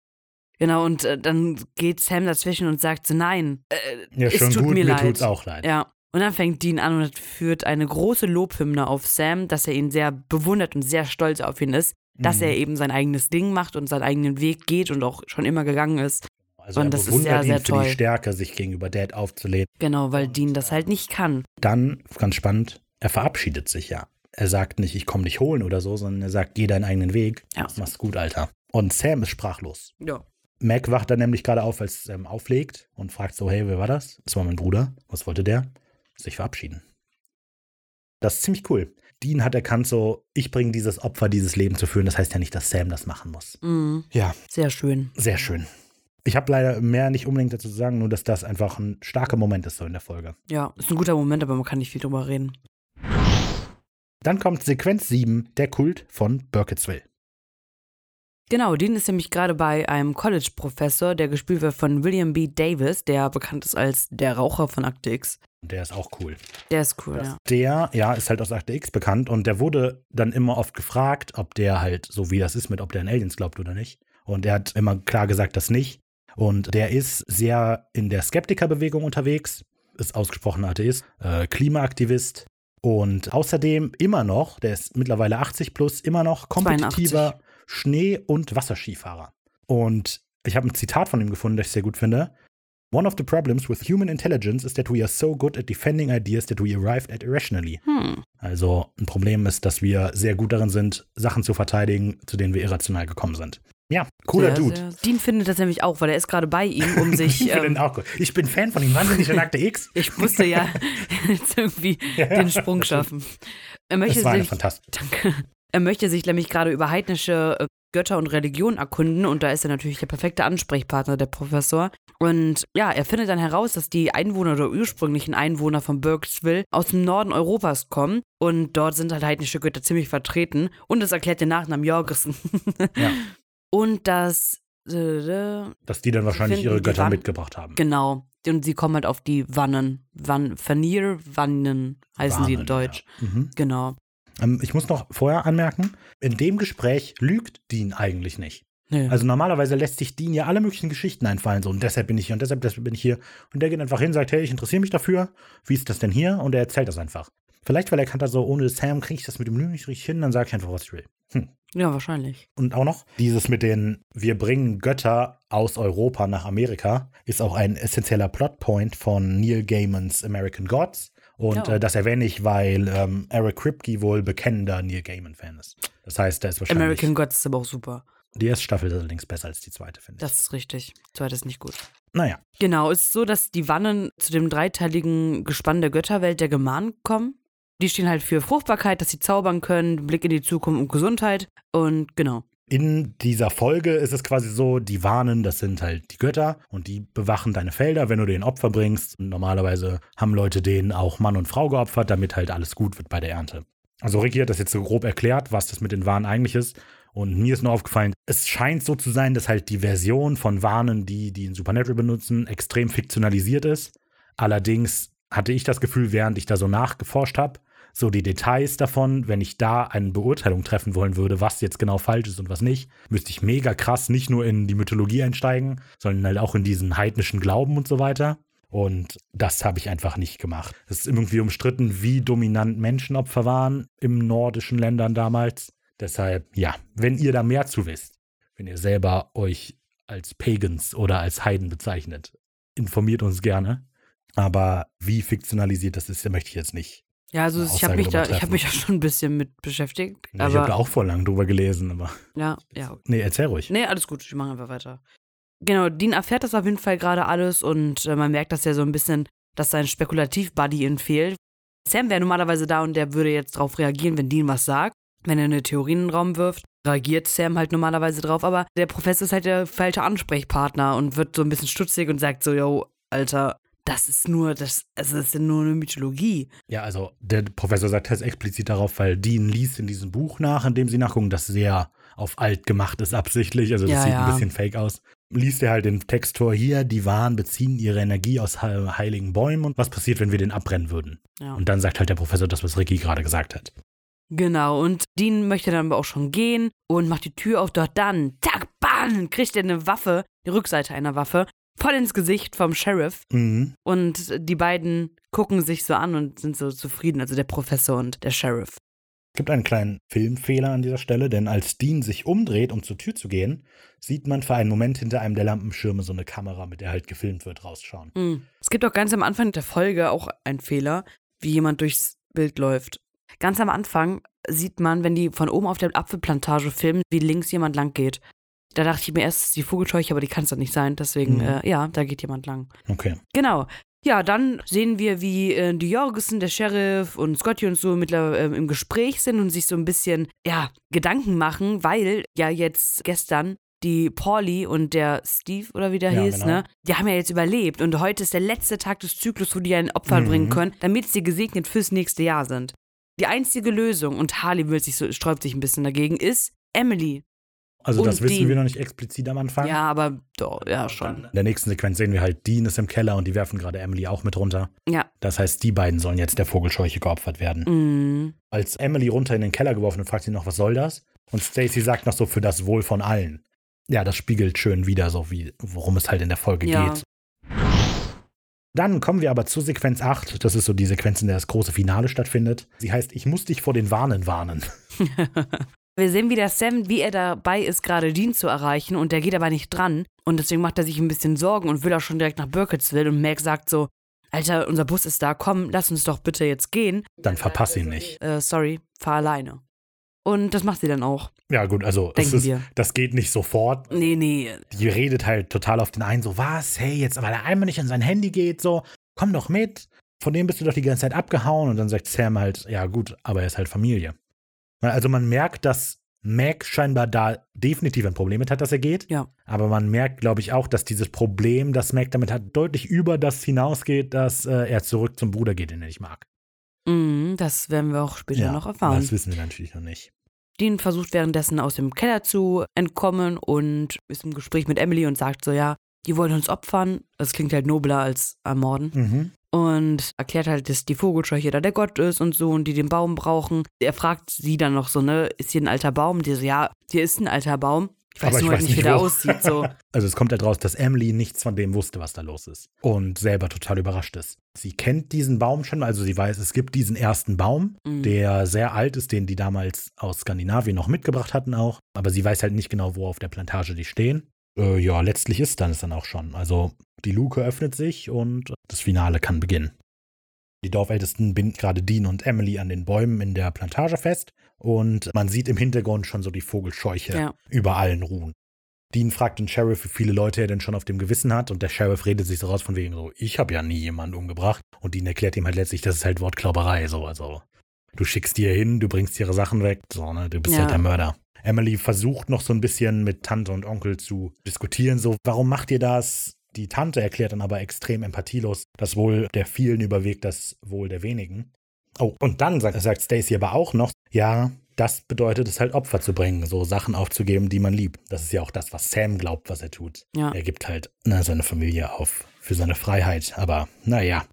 Genau, und äh, dann geht Sam dazwischen und sagt so, nein, äh, Ja, es schon tut gut, mir mir, leid. tut's auch leid. Ja. Und dann fängt Dean an und führt eine große Lobhymne auf Sam, dass er ihn sehr bewundert und sehr stolz auf ihn ist, dass Mhm. er eben sein eigenes Ding macht und seinen eigenen Weg geht und auch schon immer gegangen ist. Also und er das ist sehr, ihn sehr für toll. die Stärke, sich gegenüber Dad aufzulehnen. Genau, weil Dean das halt nicht kann. Dann, ganz spannend, er verabschiedet sich ja. Er sagt nicht, ich komme dich holen oder so, sondern er sagt, geh deinen eigenen Weg. Ja. Mach's gut, Alter. Und Sam ist sprachlos. Ja. Mac wacht dann nämlich gerade auf, als Sam auflegt und fragt so, hey, wer war das? Das war mein Bruder. Was wollte der? Sich verabschieden. Das ist ziemlich cool. Dean hat erkannt so, ich bringe dieses Opfer, dieses Leben zu führen. Das heißt ja nicht, dass Sam das machen muss. Mhm. Ja, Sehr schön. sehr schön. Ich habe leider mehr nicht unbedingt dazu zu sagen, nur dass das einfach ein starker Moment ist so in der Folge. Ja, ist ein guter Moment, aber man kann nicht viel drüber reden. Dann kommt Sequenz 7, der Kult von Burkittsville. Genau, Dean ist nämlich gerade bei einem College-Professor, der gespielt wird von William B. Davis, der bekannt ist als der Raucher von Akte X. Und der ist auch cool. Der ist cool, ja. Der, ja, ist halt aus Akte X bekannt und der wurde dann immer oft gefragt, ob der halt, so wie das ist, mit ob der an Aliens glaubt oder nicht. Und er hat immer klar gesagt, das nicht. Und der ist sehr in der Skeptikerbewegung unterwegs, ist ausgesprochener Atheist, äh, Klimaaktivist Und außerdem immer noch, der ist mittlerweile 80 plus, immer noch kompetitiver 82. Schnee- und Wasserskifahrer. Und ich habe ein Zitat von ihm gefunden, das ich sehr gut finde. One of the problems with human intelligence is that we are so good at defending ideas that we arrived at irrationally. Hm. Also ein Problem ist, dass wir sehr gut darin sind, Sachen zu verteidigen, zu denen wir irrational gekommen sind. Ja, cooler sehr, Dude. Sehr. Dean findet das nämlich auch, weil er ist gerade bei ihm, um sich. Ich, finde ihn ähm, auch gut. ich bin Fan von ihm, wahnsinnig in Akte X. ich musste ja jetzt irgendwie den Sprung schaffen. Er möchte Das war sich, fantastische. danke. Er möchte sich nämlich gerade über heidnische äh, Götter und Religion erkunden und da ist er natürlich der perfekte Ansprechpartner, der Professor. Und ja, er findet dann heraus, dass die Einwohner oder ursprünglichen Einwohner von Burkesville aus dem Norden Europas kommen und dort sind halt heidnische Götter ziemlich vertreten und das erklärt den Nachnamen Jorgensen. Ja. Und das äh, Dass die dann wahrscheinlich finden ihre Götter Wan- mitgebracht haben. Genau. Und sie kommen halt auf die Wannen. Wan Vanir, Wannen heißen sie in Deutsch. Ja. Mhm. Genau. Ähm, ich muss noch vorher anmerken, in dem Gespräch lügt Dean eigentlich nicht. Nö. Also normalerweise lässt sich Dean ja alle möglichen Geschichten einfallen, so und deshalb bin ich hier und deshalb, deshalb bin ich hier. Und der geht einfach hin, sagt, hey, ich interessiere mich dafür, wie ist das denn hier? Und er erzählt das einfach. Vielleicht, weil er kann da so, ohne Sam kriege ich das mit dem Lügen nicht richtig hin, dann sage ich einfach, was ich will. Hm. Ja, wahrscheinlich. Und auch noch, dieses mit den, wir bringen Götter aus Europa nach Amerika, ist auch ein essentieller Plotpoint von Neil Gaimans American Gods. Und Ja. äh, das erwähne ich, weil ähm, Eric Kripke wohl bekennender Neil Gaiman-Fan ist. Das heißt, da ist wahrscheinlich. American Gods ist aber auch super. Die erste Staffel ist allerdings besser als die zweite, finde ich. Das ist richtig. Zweit ist nicht gut. naja, Genau, es ist so, dass die Wannen zu dem dreiteiligen Gespann der Götterwelt der Gemanen kommen. Die stehen halt für Fruchtbarkeit, dass sie zaubern können, Blick in die Zukunft und Gesundheit. Und genau. in dieser Folge ist es quasi so, die warnen, das sind halt die Götter und die bewachen deine Felder, wenn du denen Opfer bringst. Und normalerweise haben Leute denen auch Mann und Frau geopfert, damit halt alles gut wird bei der Ernte. Also Ricky hat das jetzt so grob erklärt, was das mit den Warnen eigentlich ist. Und mir ist nur aufgefallen, es scheint so zu sein, dass halt die Version von Warnen, die die in Supernatural benutzen, extrem fiktionalisiert ist. Allerdings hatte ich das Gefühl, während ich da so nachgeforscht habe, so die Details davon, wenn ich da eine Beurteilung treffen wollen würde, was jetzt genau falsch ist und was nicht, müsste ich mega krass nicht nur in die Mythologie einsteigen, sondern halt auch in diesen heidnischen Glauben und so weiter. Und das habe ich einfach nicht gemacht. Es ist irgendwie umstritten, wie dominant Menschenopfer waren im nordischen Ländern damals. Deshalb, ja, wenn ihr da mehr zu wisst, wenn ihr selber euch als Pagans oder als Heiden bezeichnet, informiert uns gerne. Aber wie fiktionalisiert das ist, möchte ich jetzt nicht. Ja, also ich habe mich da, ich habe mich da schon ein bisschen mit beschäftigt. ich habe da auch vor lang drüber gelesen, aber. ja, ja. Nee, erzähl ruhig. Nee, alles gut, ich mache einfach weiter. Genau, Dean erfährt das auf jeden Fall gerade alles und äh, man merkt, dass er so ein bisschen, dass sein Spekulativ-Buddy ihm fehlt. Sam wäre normalerweise da und der würde jetzt darauf reagieren, wenn Dean was sagt. Wenn er eine Theorie in den Raum wirft, reagiert Sam halt normalerweise drauf, aber der Professor ist halt der falsche Ansprechpartner und wird so ein bisschen stutzig und sagt so, yo, Alter, das ist nur, das, also das ist ja nur eine Mythologie. Ja, also der Professor sagt das explizit darauf, weil Dean liest in diesem Buch nach, in dem sie nachgucken, das sehr auf alt gemacht ist absichtlich. Also das Ja, sieht ja. ein bisschen fake aus. Liest er halt den Text vor hier, die Waren beziehen ihre Energie aus he- heiligen Bäumen und was passiert, wenn wir den abbrennen würden? Ja. Und dann sagt halt der Professor das, was Ricky gerade gesagt hat. Genau, und Dean möchte dann aber auch schon gehen und macht die Tür auf, doch dann, zack, bam, kriegt er eine Waffe, die Rückseite einer Waffe, voll ins Gesicht vom Sheriff. Mhm. Und die beiden gucken sich so an und sind so zufrieden, also der Professor und der Sheriff. Es gibt einen kleinen Filmfehler an dieser Stelle, denn als Dean sich umdreht, um zur Tür zu gehen, sieht man für einen Moment hinter einem der Lampenschirme so eine Kamera, mit der halt gefilmt wird, rausschauen. Mhm. Es gibt auch ganz am Anfang der Folge auch einen Fehler, wie jemand durchs Bild läuft. Ganz am Anfang sieht man, wenn die von oben auf der Apfelplantage filmen, wie links jemand lang geht. Da dachte ich mir erst, ist die Vogelscheuche, aber die kann es doch nicht sein. Deswegen, Mhm. äh, ja, da geht jemand lang. Okay. Genau. Ja, dann sehen wir, wie äh, die Jorgensen, der Sheriff und Scotty und so mittlerweile ähm, im Gespräch sind und sich so ein bisschen, ja, Gedanken machen, weil ja jetzt gestern die Pauli und der Steve oder wie der Ja, hieß, genau. ne? Die haben ja jetzt überlebt und heute ist der letzte Tag des Zyklus, wo die ein Opfer Mhm. bringen können, damit sie gesegnet fürs nächste Jahr sind. Die einzige Lösung, und Harley will sich so, sträubt sich ein bisschen dagegen, ist Emily. Also das Und wissen Dean. wir noch nicht explizit am Anfang. Ja, aber doch, ja, schon. In der nächsten Sequenz sehen wir halt, Dean ist im Keller und die werfen gerade Emily auch mit runter. Ja. Das heißt, die beiden sollen jetzt der Vogelscheuche geopfert werden. Mhm. Als Emily runter in den Keller geworfen wird, fragt sie noch, was soll das? Und Stacy sagt noch so, für das Wohl von allen. Ja, das spiegelt schön wieder, so wie, worum es halt in der Folge Ja. geht. Dann kommen wir aber zur Sequenz 8. Das ist so die Sequenz, in der das große Finale stattfindet. Sie heißt Ich muss dich vor den Warnen warnen. Wir sehen wieder Sam, wie er dabei ist, gerade Dean zu erreichen und der geht aber nicht dran. Und deswegen macht er sich ein bisschen Sorgen und will auch schon direkt nach Burkittsville. Und Meg sagt so, Alter, unser Bus ist da, komm, lass uns doch bitte jetzt gehen. Dann verpass ihn nicht. Äh, sorry, fahr alleine. Und das macht sie dann auch. Ja, gut, also Denken ist, wir. das geht nicht sofort. Nee, nee. Die redet halt total auf den einen, so, was, hey, jetzt, weil er einmal nicht an sein Handy geht, so, komm doch mit. Von dem bist du doch die ganze Zeit abgehauen. Und dann sagt Sam halt, ja, gut, aber er ist halt Familie. Also man merkt, dass Mac scheinbar da definitiv ein Problem mit hat, dass er geht. Ja. Aber man merkt, glaube ich, auch, dass dieses Problem, das Mac damit hat, deutlich über das hinausgeht, dass äh, er zurück zum Bruder geht, den er nicht mag. Mhm, das werden wir auch später noch erfahren. Das wissen wir natürlich noch nicht. Dean versucht währenddessen aus dem Keller zu entkommen und ist im Gespräch mit Emily und sagt so, ja, die wollen uns opfern. Das klingt halt nobler als ermorden. Mhm. Und erklärt halt, dass die Vogelscheuche da der Gott ist und so und die den Baum brauchen. Er fragt sie dann noch so, ne, ist hier ein alter Baum? Die so, ja, hier ist ein alter Baum. Ich weiß Aber ich nur halt weiß nicht, wie der aussieht. So. Also es kommt halt raus, dass Emily nichts von dem wusste, was da los ist. Und selber total überrascht ist. Sie kennt diesen Baum schon, also sie weiß, es gibt diesen ersten Baum, Mhm. der sehr alt ist, den die damals aus Skandinavien noch mitgebracht hatten auch. Aber sie weiß halt nicht genau, wo auf der Plantage die stehen. Äh, ja, letztlich ist dann es dann auch schon. Also die Luke öffnet sich und das Finale kann beginnen. Die Dorfältesten binden gerade Dean und Emily an den Bäumen in der Plantage fest und man sieht im Hintergrund schon so die Vogelscheuche Ja. über allen ruhen. Dean fragt den Sheriff, wie viele Leute er denn schon auf dem Gewissen hat und der Sheriff redet sich so raus von wegen so, ich habe ja nie jemanden umgebracht und Dean erklärt ihm halt letztlich, das ist halt Wortklauberei, so, also du schickst die hier hin, du bringst ihre Sachen weg, so, ne, du bist Ja. halt der Mörder. Emily versucht noch so ein bisschen mit Tante und Onkel zu diskutieren, so, warum macht ihr das? Die Tante erklärt dann aber extrem empathielos, das Wohl der vielen überwiegt das Wohl der wenigen. Oh, und dann sagt, sagt Stacy aber auch noch, ja, das bedeutet es halt Opfer zu bringen, so Sachen aufzugeben, die man liebt. Das ist ja auch das, was Sam glaubt, was er tut. Ja. Er gibt halt na, seine Familie auf für seine Freiheit. Aber naja,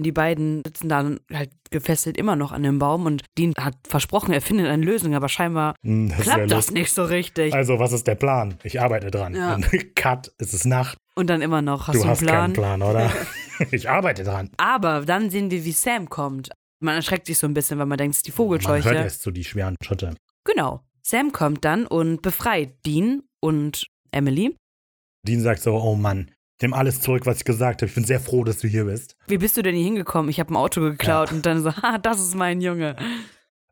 Die beiden sitzen dann halt gefesselt immer noch an dem Baum und Dean hat versprochen, er findet eine Lösung, aber scheinbar hm, das klappt das nicht so richtig. Also, was ist der Plan? Ich arbeite dran. Ja. Cut, es ist Nacht. Und dann immer noch, hast du du hast Plan? keinen Plan, oder? ich arbeite dran. Aber dann sehen wir, wie Sam kommt. Man erschreckt sich so ein bisschen, weil man denkt, es ist die Man Vogelscheuche. hört erst so die schweren Schritte. Genau. Sam kommt dann und befreit Dean und Emily. Dean sagt so, oh Mann, dem alles zurück, was ich gesagt habe. Ich bin sehr froh, dass du hier bist. Wie bist du denn hier hingekommen? Ich habe ein Auto geklaut und dann so, ha, das ist mein Junge.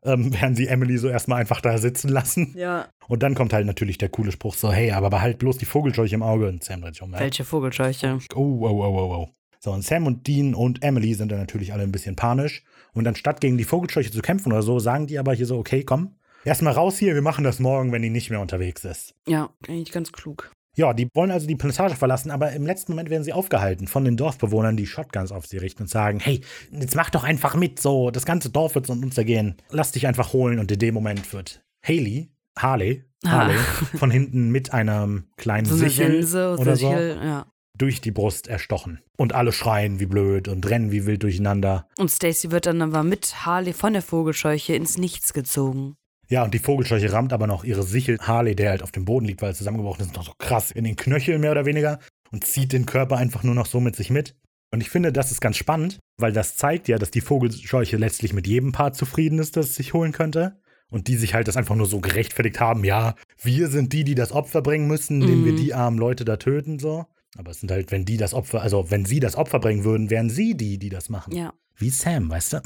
Ähm, werden sie Emily so erstmal einfach da sitzen lassen. Ja. Und dann kommt halt natürlich der coole Spruch so, hey, aber behalt bloß die Vogelscheuche im Auge. Und Sam dreht sich um. ja. Welche Vogelscheuche? Oh, oh, oh, oh, oh. So, und Sam und Dean und Emily sind dann natürlich alle ein bisschen panisch. Und anstatt gegen die Vogelscheuche zu kämpfen oder so, sagen die aber hier so, okay, komm, erstmal raus hier, wir machen das morgen, wenn die nicht mehr unterwegs ist. Ja, eigentlich ganz klug. Ja, die wollen also die Plantage verlassen, aber im letzten Moment werden sie aufgehalten von den Dorfbewohnern, die Shotguns auf sie richten und sagen, hey, jetzt mach doch einfach mit, so, das ganze Dorf wird untergehen. Lass dich einfach holen und in dem Moment wird Haley, Harley, Harley, von hinten mit einem kleinen So eine Sichel Sense oder so Sichel, ja. durch die Brust erstochen. Und alle schreien wie blöd und rennen wie wild durcheinander. Und Stacy wird dann aber mit Harley von der Vogelscheuche ins Nichts gezogen. Ja, und die Vogelscheuche rammt aber noch ihre Sichel Harley, der halt auf dem Boden liegt, weil er zusammengebrochen ist, noch so krass in den Knöchel mehr oder weniger und zieht den Körper einfach nur noch so mit sich mit. Und ich finde, das ist ganz spannend, weil das zeigt ja, dass die Vogelscheuche letztlich mit jedem Part zufrieden ist, das es sich holen könnte. Und die sich halt das einfach nur so gerechtfertigt haben, ja, wir sind die, die das Opfer bringen müssen, indem wir Mhm. die armen Leute da töten, so. Aber es sind halt, wenn die das Opfer, also wenn sie das Opfer bringen würden, wären sie die, die das machen. Ja. Wie Sam, weißt du?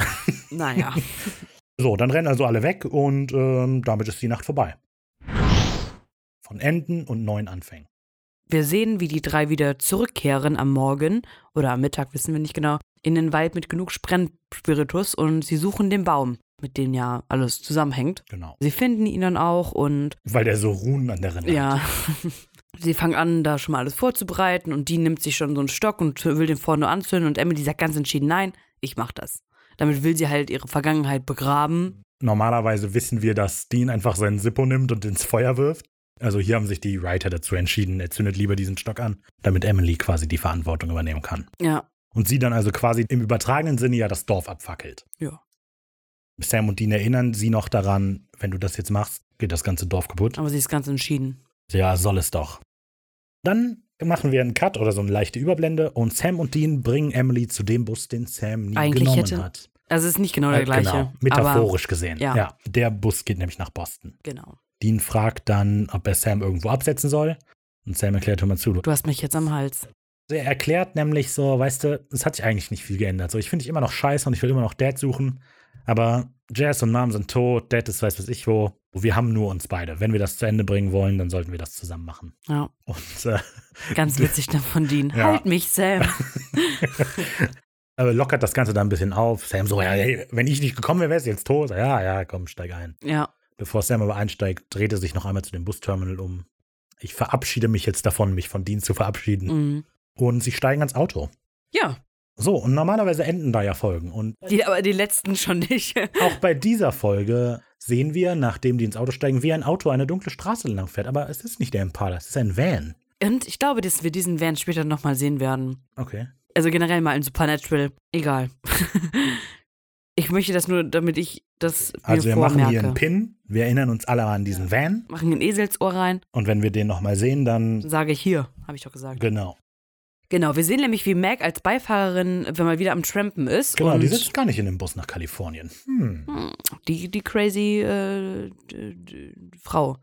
Naja. So, dann rennen also alle weg und ähm, damit ist die Nacht vorbei. Von Enden und neuen Anfängen. Wir sehen, wie die drei wieder zurückkehren am Morgen oder am Mittag, wissen wir nicht genau, in den Wald mit genug Brennspiritus und sie suchen den Baum, mit dem ja alles zusammenhängt. Genau. Sie finden ihn dann auch und Weil der so Runen an der Rinne hat. ja, sie fangen an, da schon mal alles vorzubereiten und die nimmt sich schon so einen Stock und will den vorne anzünden und Emily sagt ganz entschieden, nein, ich mach das. Damit will sie halt ihre Vergangenheit begraben. Normalerweise wissen wir, dass Dean einfach seinen Sippo nimmt und ins Feuer wirft. Also hier haben sich die Writer dazu entschieden, er zündet lieber diesen Stock an, damit Emily quasi die Verantwortung übernehmen kann. Ja, Und sie dann also quasi im übertragenen Sinne ja das Dorf abfackelt. Ja. Sam und Dean erinnern sie noch daran, wenn du das jetzt machst, geht das ganze Dorf kaputt. aber sie ist ganz entschieden. Ja, soll es doch. Dann machen wir einen Cut oder so eine leichte Überblende und Sam und Dean bringen Emily zu dem Bus, den Sam nie Eigentlich genommen hätte- hat. Also es ist nicht genau der Äh, gleiche. Genau, metaphorisch gesehen. ja. ja, der Bus geht nämlich nach Boston. Aber, genau. Dean fragt dann, ob er Sam irgendwo absetzen soll. Und Sam erklärt, hör mal zu. Du hast mich jetzt am Hals. Er erklärt nämlich so, weißt du, es hat sich eigentlich nicht viel geändert. So, ich finde dich immer noch scheiße und ich will immer noch Dad suchen. Aber Jazz und Mom sind tot, Dad ist weiß was ich wo. Wir haben nur uns beide. Wenn wir das zu Ende bringen wollen, dann sollten wir das zusammen machen. Ja, Und äh, ganz witzig dann von Dean. Ja. Halt mich, Sam. aber lockert das Ganze dann ein bisschen auf. Sam so, ja, hey, wenn ich nicht gekommen wäre, wärst du jetzt tot. Ja, ja, komm, steig ein. ja, Bevor Sam aber einsteigt, dreht er sich noch einmal zu dem Busterminal um. Ich verabschiede mich jetzt davon, mich von Dean zu verabschieden. mhm. Und sie steigen ans Auto. ja. So, und normalerweise enden da ja Folgen. Und Die, aber die letzten schon nicht. auch bei dieser Folge sehen wir, nachdem die ins Auto steigen, wie ein Auto eine dunkle Straße lang fährt. Aber es ist nicht der Impala, es ist ein Van. Und ich glaube, dass wir diesen Van später nochmal sehen werden. Okay. Also generell mal in Supernatural. Egal. ich möchte das nur, damit ich das mir Also wir machen vormerke. hier einen Pin. Wir erinnern uns alle an diesen Van. Machen ein Eselsohr rein. Und wenn wir den nochmal sehen, dann Sage ich hier, habe ich doch gesagt. genau. Genau, wir sehen nämlich, wie Meg als Beifahrerin, wenn man wieder am Trampen ist. Genau, und die sitzt gar nicht in dem Bus nach Kalifornien. Hm. die, die crazy äh, Frau.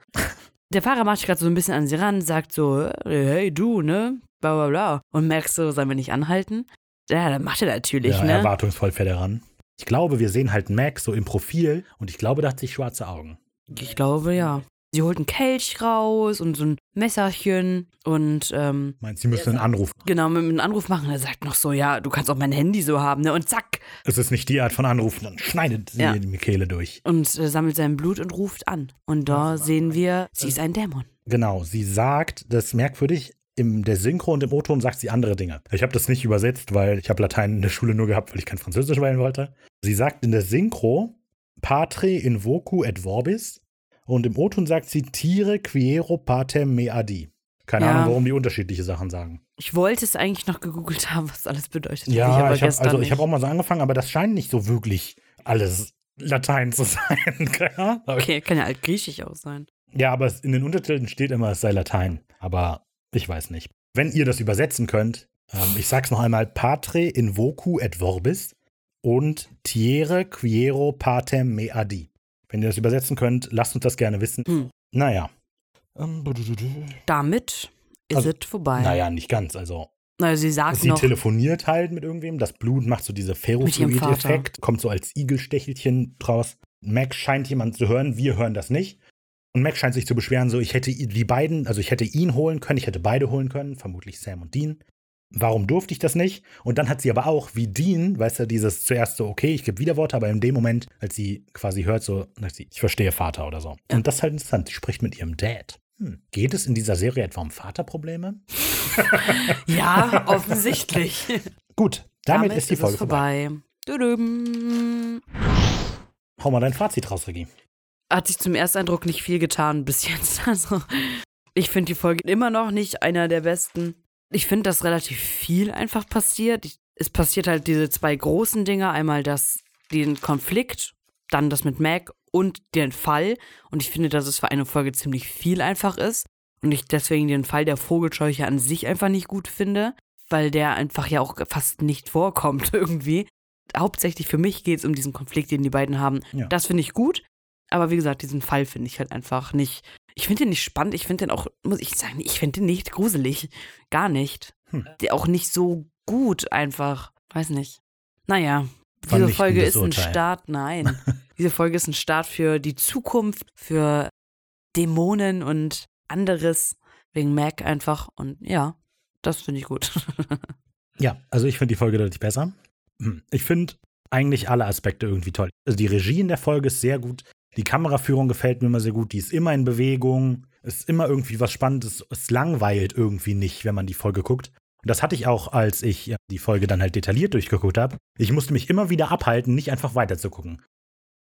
Der Fahrer macht sich gerade so ein bisschen an sie ran, sagt so, hey du, ne? Bla bla bla. Und merkst so, sollen wir nicht anhalten? Ja, dann macht er natürlich, Ja, ne? erwartungsvoll fährt er ran. Ich glaube, wir sehen halt Max so im Profil und ich glaube, da hat sich schwarze Augen. Ich glaube, ja. Sie holt einen Kelch raus und so ein Messerchen und ähm, Meint, sie müsste einen Anruf. genau, mit einem Anruf machen. Er sagt noch so, ja, du kannst auch mein Handy so haben, ne? Und zack. Es ist nicht die Art von Anrufen, dann schneidet sie Ja. die Kehle durch. Und äh, sammelt sein Blut und ruft an. Und da sehen wir, sie ist ein Dämon. Genau, sie sagt, das ist merkwürdig, in der Synchro und im O-Ton sagt sie andere Dinge. Ich habe das nicht übersetzt, weil ich habe Latein in der Schule nur gehabt, weil ich kein Französisch wählen wollte. Sie sagt in der Synchro Patre invocu et vorbis und im O-Ton sagt sie Tire quiero patem me adi. Keine Ja. Ahnung, warum die unterschiedliche Sachen sagen. Ich wollte es eigentlich noch gegoogelt haben, was alles bedeutet. Ja, aber ich habe also ich habe auch mal so angefangen, aber das scheint nicht so wirklich alles Latein zu sein. ja, Okay, kann ja altgriechisch auch sein. ja, aber in den Untertiteln steht immer, es sei Latein. Aber ich weiß nicht. Wenn ihr das übersetzen könnt, ähm, ich sag's noch einmal: Patre invocu et vorbis und Tiere quiero patem me adi. Wenn ihr das übersetzen könnt, lasst uns das gerne wissen. Hm. Naja. Ähm. Damit ist Also, es vorbei. Naja, nicht ganz. Also, Na, sie sagt sie noch, telefoniert halt mit irgendwem. Das Blut macht so diese Ferrofluid-Effekt, kommt so als Igelstechelchen draus. Mac scheint jemand zu hören, wir hören das nicht. Und Mac scheint sich zu beschweren, so ich hätte die beiden, also ich hätte ihn holen können, ich hätte beide holen können, vermutlich Sam und Dean. Warum durfte ich das nicht? Und dann hat sie aber auch, wie Dean, weißt du, dieses zuerst so, okay, ich gebe Widerworte, aber in dem Moment, als sie quasi hört, so, sie, ich verstehe Vater oder so. Und das ist halt interessant, sie spricht mit ihrem Dad. Hm. Geht es in dieser Serie etwa um Vaterprobleme? ja, offensichtlich. Gut, damit, ist die Folge es vorbei. vorbei. Hau mal dein Fazit raus, Regie. Hat sich zum Ersteindruck nicht viel getan bis jetzt. Also, ich finde die Folge immer noch nicht einer der besten. Ich finde, dass relativ viel einfach passiert. Ich, es passiert halt diese zwei großen Dinge. Einmal das, den Konflikt, dann das mit Mac und den Fall. Und ich finde, dass es für eine Folge ziemlich viel einfach ist. Und ich deswegen den Fall der Vogelscheuche an sich einfach nicht gut finde, weil der einfach ja auch fast nicht vorkommt irgendwie. Hauptsächlich für mich geht es um diesen Konflikt, den die beiden haben. Ja. Das finde ich gut. Aber wie gesagt, diesen Fall finde ich halt einfach nicht. Ich finde den nicht spannend. Ich finde den auch, muss ich sagen, ich finde den nicht gruselig. Gar nicht. Hm. Der auch nicht so gut einfach. Weiß nicht. Naja, diese Vernichtendes Folge ist ein. Start. Nein. diese Folge ist ein Start für die Zukunft, für Dämonen und anderes. Wegen Mac einfach. Und ja, das finde ich gut. Ja, also ich finde die Folge deutlich besser. Hm. Ich finde eigentlich alle Aspekte irgendwie toll. Also die Regie in der Folge ist sehr gut. Die Kameraführung gefällt mir immer sehr gut. Die ist immer in Bewegung. Ist immer irgendwie was Spannendes. Es langweilt irgendwie nicht, wenn man die Folge guckt. Und das hatte ich auch, als ich ja, die Folge dann halt detailliert durchgeguckt habe. Ich musste mich immer wieder abhalten, nicht einfach weiterzugucken.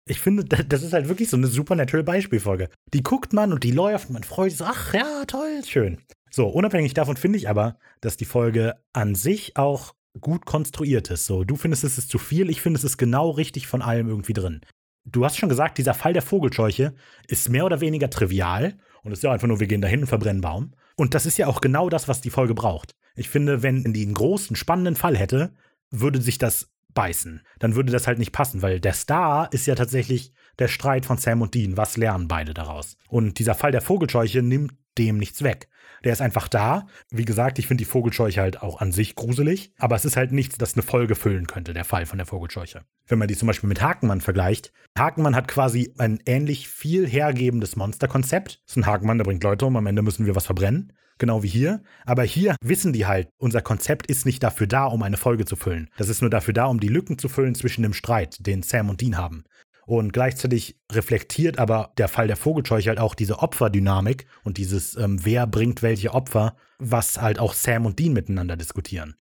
Ich finde, da- das ist halt wirklich so eine Supernatural Beispielfolge. Die guckt man und die läuft und man freut sich, ach ja, toll, schön. So, unabhängig davon finde ich aber, dass die Folge an sich auch gut konstruiert ist. So, du findest, es ist zu viel, ich finde, es ist genau richtig von allem irgendwie drin. Du hast schon gesagt, dieser Fall der Vogelscheuche ist mehr oder weniger trivial und es ist ja einfach nur, wir gehen dahin und verbrennen Baum. Und das ist ja auch genau das, was die Folge braucht. Ich finde, wenn die einen großen, spannenden Fall hätte, würde sich das beißen. Dann würde das halt nicht passen, weil der Star ist ja tatsächlich der Streit von Sam und Dean. Was lernen beide daraus? Und dieser Fall der Vogelscheuche nimmt dem nichts weg. Der ist einfach da. Wie gesagt, ich finde die Vogelscheuche halt auch an sich gruselig, aber es ist halt nichts, das eine Folge füllen könnte, der Fall von der Vogelscheuche. Wenn man die zum Beispiel mit Hakenmann vergleicht, Hakenmann hat quasi ein ähnlich viel hergebendes Monsterkonzept. Das ist ein Hakenmann, der bringt Leute um, am Ende müssen wir was verbrennen. Genau wie hier. Aber hier wissen die halt, unser Konzept ist nicht dafür da, um eine Folge zu füllen. Das ist nur dafür da, um die Lücken zu füllen zwischen dem Streit, den Sam und Dean haben. Und gleichzeitig reflektiert aber der Fall der Vogelscheuche halt auch diese Opferdynamik und dieses, ähm, wer bringt welche Opfer, was halt auch Sam und Dean miteinander diskutieren.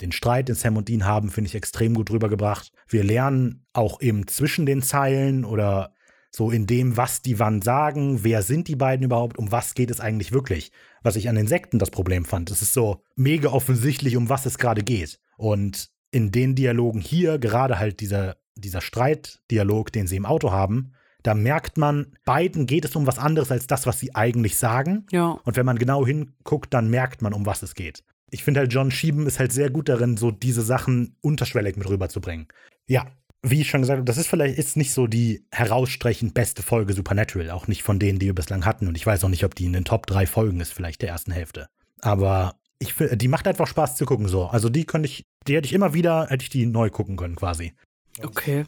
Den Streit, den Sam und Dean haben, finde ich extrem gut rübergebracht. Wir lernen auch eben zwischen den Zeilen oder so in dem, was die wann sagen, wer sind die beiden überhaupt, um was geht es eigentlich wirklich. Was ich an Insekten das Problem fand. Es ist so mega offensichtlich, um was es gerade geht. Und in den Dialogen hier, gerade halt dieser dieser Streitdialog, den sie im Auto haben, da merkt man, beiden geht es um was anderes als das, was sie eigentlich sagen. Ja. Und wenn man genau hinguckt, dann merkt man, um was es geht. Ich finde halt, John Schieben ist halt sehr gut darin, so diese Sachen unterschwellig mit rüberzubringen. Ja, wie ich schon gesagt habe, das ist vielleicht ist nicht so die herausstechend beste Folge Supernatural, auch nicht von denen, die wir bislang hatten. Und ich weiß auch nicht, ob die in den Top drei Folgen ist, vielleicht der ersten Hälfte. Aber ich, die macht einfach Spaß zu gucken so. Also die könnte ich, die hätte ich immer wieder, hätte ich die neu gucken können quasi. Okay.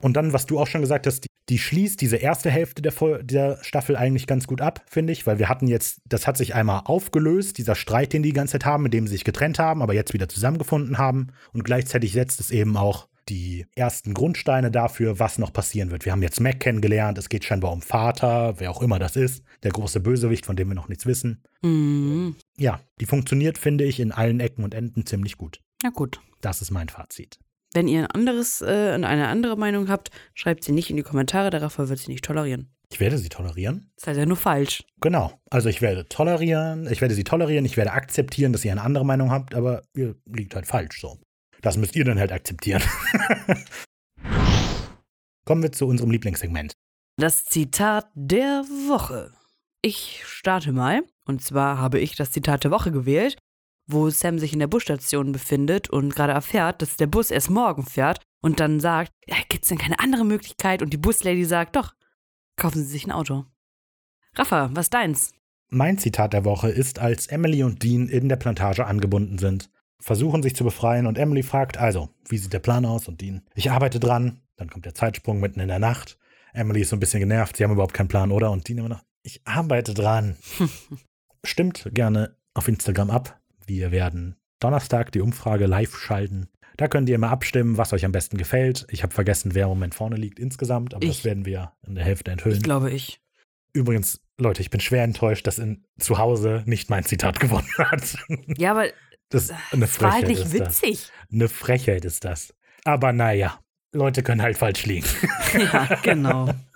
Und dann, was du auch schon gesagt hast, die, die schließt diese erste Hälfte der, der, Staffel eigentlich ganz gut ab, finde ich, weil wir hatten jetzt, das hat sich einmal aufgelöst, dieser Streit, den die die ganze Zeit haben, mit dem sie sich getrennt haben, aber jetzt wieder zusammengefunden haben. Und gleichzeitig setzt es eben auch die ersten Grundsteine dafür, was noch passieren wird. Wir haben jetzt Mac kennengelernt, es geht scheinbar um Vater, wer auch immer das ist, der große Bösewicht, von dem wir noch nichts wissen. Mhm. Ja, die funktioniert, finde ich, in allen Ecken und Enden ziemlich gut. Na gut. Das ist mein Fazit. Wenn ihr ein anderes, äh, eine andere Meinung habt, schreibt sie nicht in die Kommentare, darauf wird sie nicht tolerieren. Ich werde sie tolerieren. Das ist halt ja nur falsch. Genau. Also ich werde tolerieren, ich werde sie tolerieren, ich werde akzeptieren, dass ihr eine andere Meinung habt, aber ihr liegt halt falsch so. Das müsst ihr dann halt akzeptieren. Kommen wir zu unserem Lieblingssegment. Das Zitat der Woche. Ich starte mal. Und zwar habe ich das Zitat der Woche gewählt wo Sam sich in der Busstation befindet und gerade erfährt, dass der Bus erst morgen fährt und dann sagt, ja, gibt's denn keine andere Möglichkeit? Und die Buslady sagt, doch, kaufen Sie sich ein Auto. Rafa, was deins? Mein Zitat der Woche ist, als Emily und Dean in der Plantage angebunden sind, versuchen sich zu befreien und Emily fragt, also, wie sieht der Plan aus? Und Dean, ich arbeite dran. Dann kommt der Zeitsprung mitten in der Nacht. Emily ist so ein bisschen genervt, sie haben überhaupt keinen Plan, oder? Und Dean immer noch, ich arbeite dran. Stimmt gerne auf Instagram ab. Wir werden Donnerstag die Umfrage live schalten. Da könnt ihr immer abstimmen, was euch am besten gefällt. Ich habe vergessen, wer im Moment vorne liegt insgesamt, aber ich, das werden wir in der Hälfte enthüllen. Ich glaube ich. Übrigens, Leute, ich bin schwer enttäuscht, dass in zu Hause nicht mein Zitat gewonnen hat. Ja, aber das, eine das war halt nicht witzig. Das. Eine Frechheit ist das. Aber naja, Leute können halt falsch liegen. Ja, genau.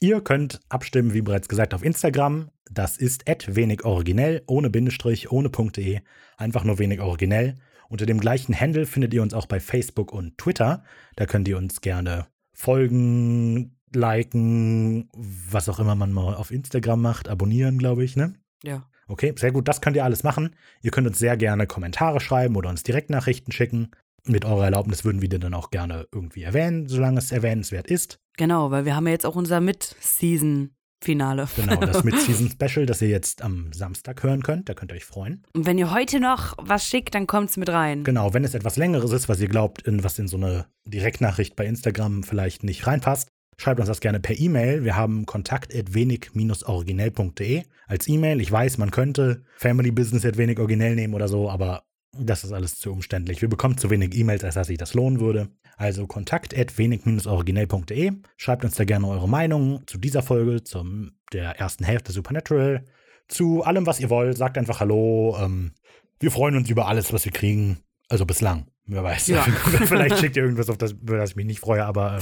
Ihr könnt abstimmen, wie bereits gesagt, auf Instagram. Das ist wenig originell, ohne Bindestrich, ohne Punkt.de, einfach nur wenig originell. Unter dem gleichen Handle findet ihr uns auch bei Facebook und Twitter. Da könnt ihr uns gerne folgen, liken, was auch immer man mal auf Instagram macht, abonnieren, glaube ich, ne? Ja. Okay, sehr gut, das könnt ihr alles machen. Ihr könnt uns sehr gerne Kommentare schreiben oder uns Direktnachrichten schicken. Mit eurer Erlaubnis würden wir den dann auch gerne irgendwie erwähnen, solange es erwähnenswert ist. Genau, weil wir haben ja jetzt auch unser Mid-Season Finale. Genau, das Mid-Season-Special, das ihr jetzt am Samstag hören könnt. Da könnt ihr euch freuen. Und wenn ihr heute noch was schickt, dann kommt es mit rein. Genau, wenn es etwas Längeres ist, was ihr glaubt, in, was in so eine Direktnachricht bei Instagram vielleicht nicht reinpasst, schreibt uns das gerne per E-Mail. Wir haben kontakt.wenig-originell.de als E-Mail. Ich weiß, man könnte Family Business wenig originell nehmen oder so, aber das ist alles zu umständlich. Wir bekommen zu wenig E-Mails, als dass sich das lohnen würde. Also kontakt.wenig-originell.de. Schreibt uns da gerne eure Meinung zu dieser Folge, zum der ersten Hälfte Supernatural, zu allem, was ihr wollt. Sagt einfach Hallo. Ähm, wir freuen uns über alles, was wir kriegen. Also bislang. Wer weiß. Ja. Vielleicht schickt ihr irgendwas, auf das, über das ich mich nicht freue, aber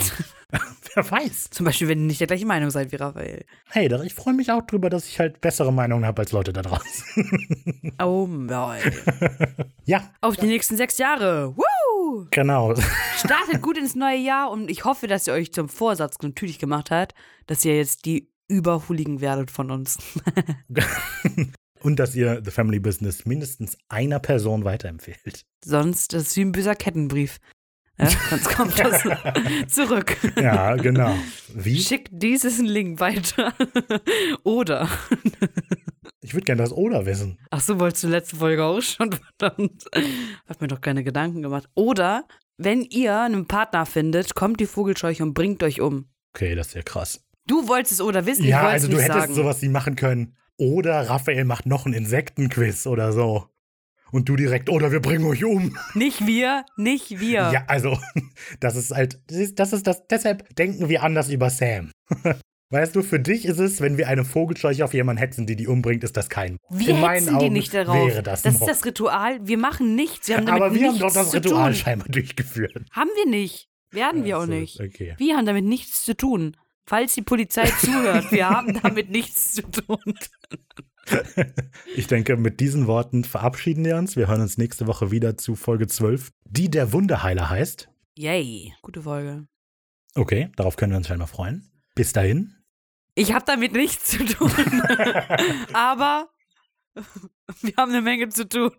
ähm, wer weiß. Zum Beispiel, wenn ihr nicht der gleichen Meinung seid wie Raphael. Hey, ich freue mich auch drüber, dass ich halt bessere Meinungen habe als Leute da draußen. oh mein. ja. Auf die nächsten sechs Jahre. Woo! Genau. Startet gut ins neue Jahr und ich hoffe, dass ihr euch zum Vorsatz natürlich gemacht habt, dass ihr jetzt die Überhuligen werdet von uns. Und dass ihr The Family Business mindestens einer Person weiterempfehlt. Sonst ist wie ein böser Kettenbrief. Ja, sonst kommt das zurück. Ja, genau. Wie? Schickt dieses Link weiter. Oder. Ich würde gerne das Oder wissen. Ach so, wolltest du letzte Folge auch schon? Verdammt. Hab mir doch keine Gedanken gemacht. Oder, wenn ihr einen Partner findet, kommt die Vogelscheuche und bringt euch um. Okay, das ist ja krass. Du wolltest es oder wissen, Ja, also du hättest sagen. sowas wie machen können. Oder Raphael macht noch einen Insektenquiz oder so. Und du direkt, oder wir bringen euch um. Nicht wir, nicht wir. Ja, also, das ist halt, das ist, das ist das, deshalb denken wir anders über Sam. Weißt du, für dich ist es, wenn wir eine Vogelscheuche auf jemanden hetzen, die die umbringt, ist das kein. Wir In meinen hetzen die Augen nicht darauf. wäre das, das ist Mord. das Ritual. Wir machen nichts. Wir haben damit Aber wir haben doch das Ritual tun. scheinbar durchgeführt. Haben wir nicht. Werden wir auch nicht. Okay. Wir haben damit nichts zu tun. Falls die Polizei zuhört, wir haben damit nichts zu tun. Ich denke, mit diesen Worten verabschieden wir uns. Wir hören uns nächste Woche wieder zu Folge 12, die der Wunderheiler heißt. Yay. Gute Folge. Okay, darauf können wir uns scheinbar freuen. Bis dahin. Ich habe damit nichts zu tun. Aber wir haben eine Menge zu tun.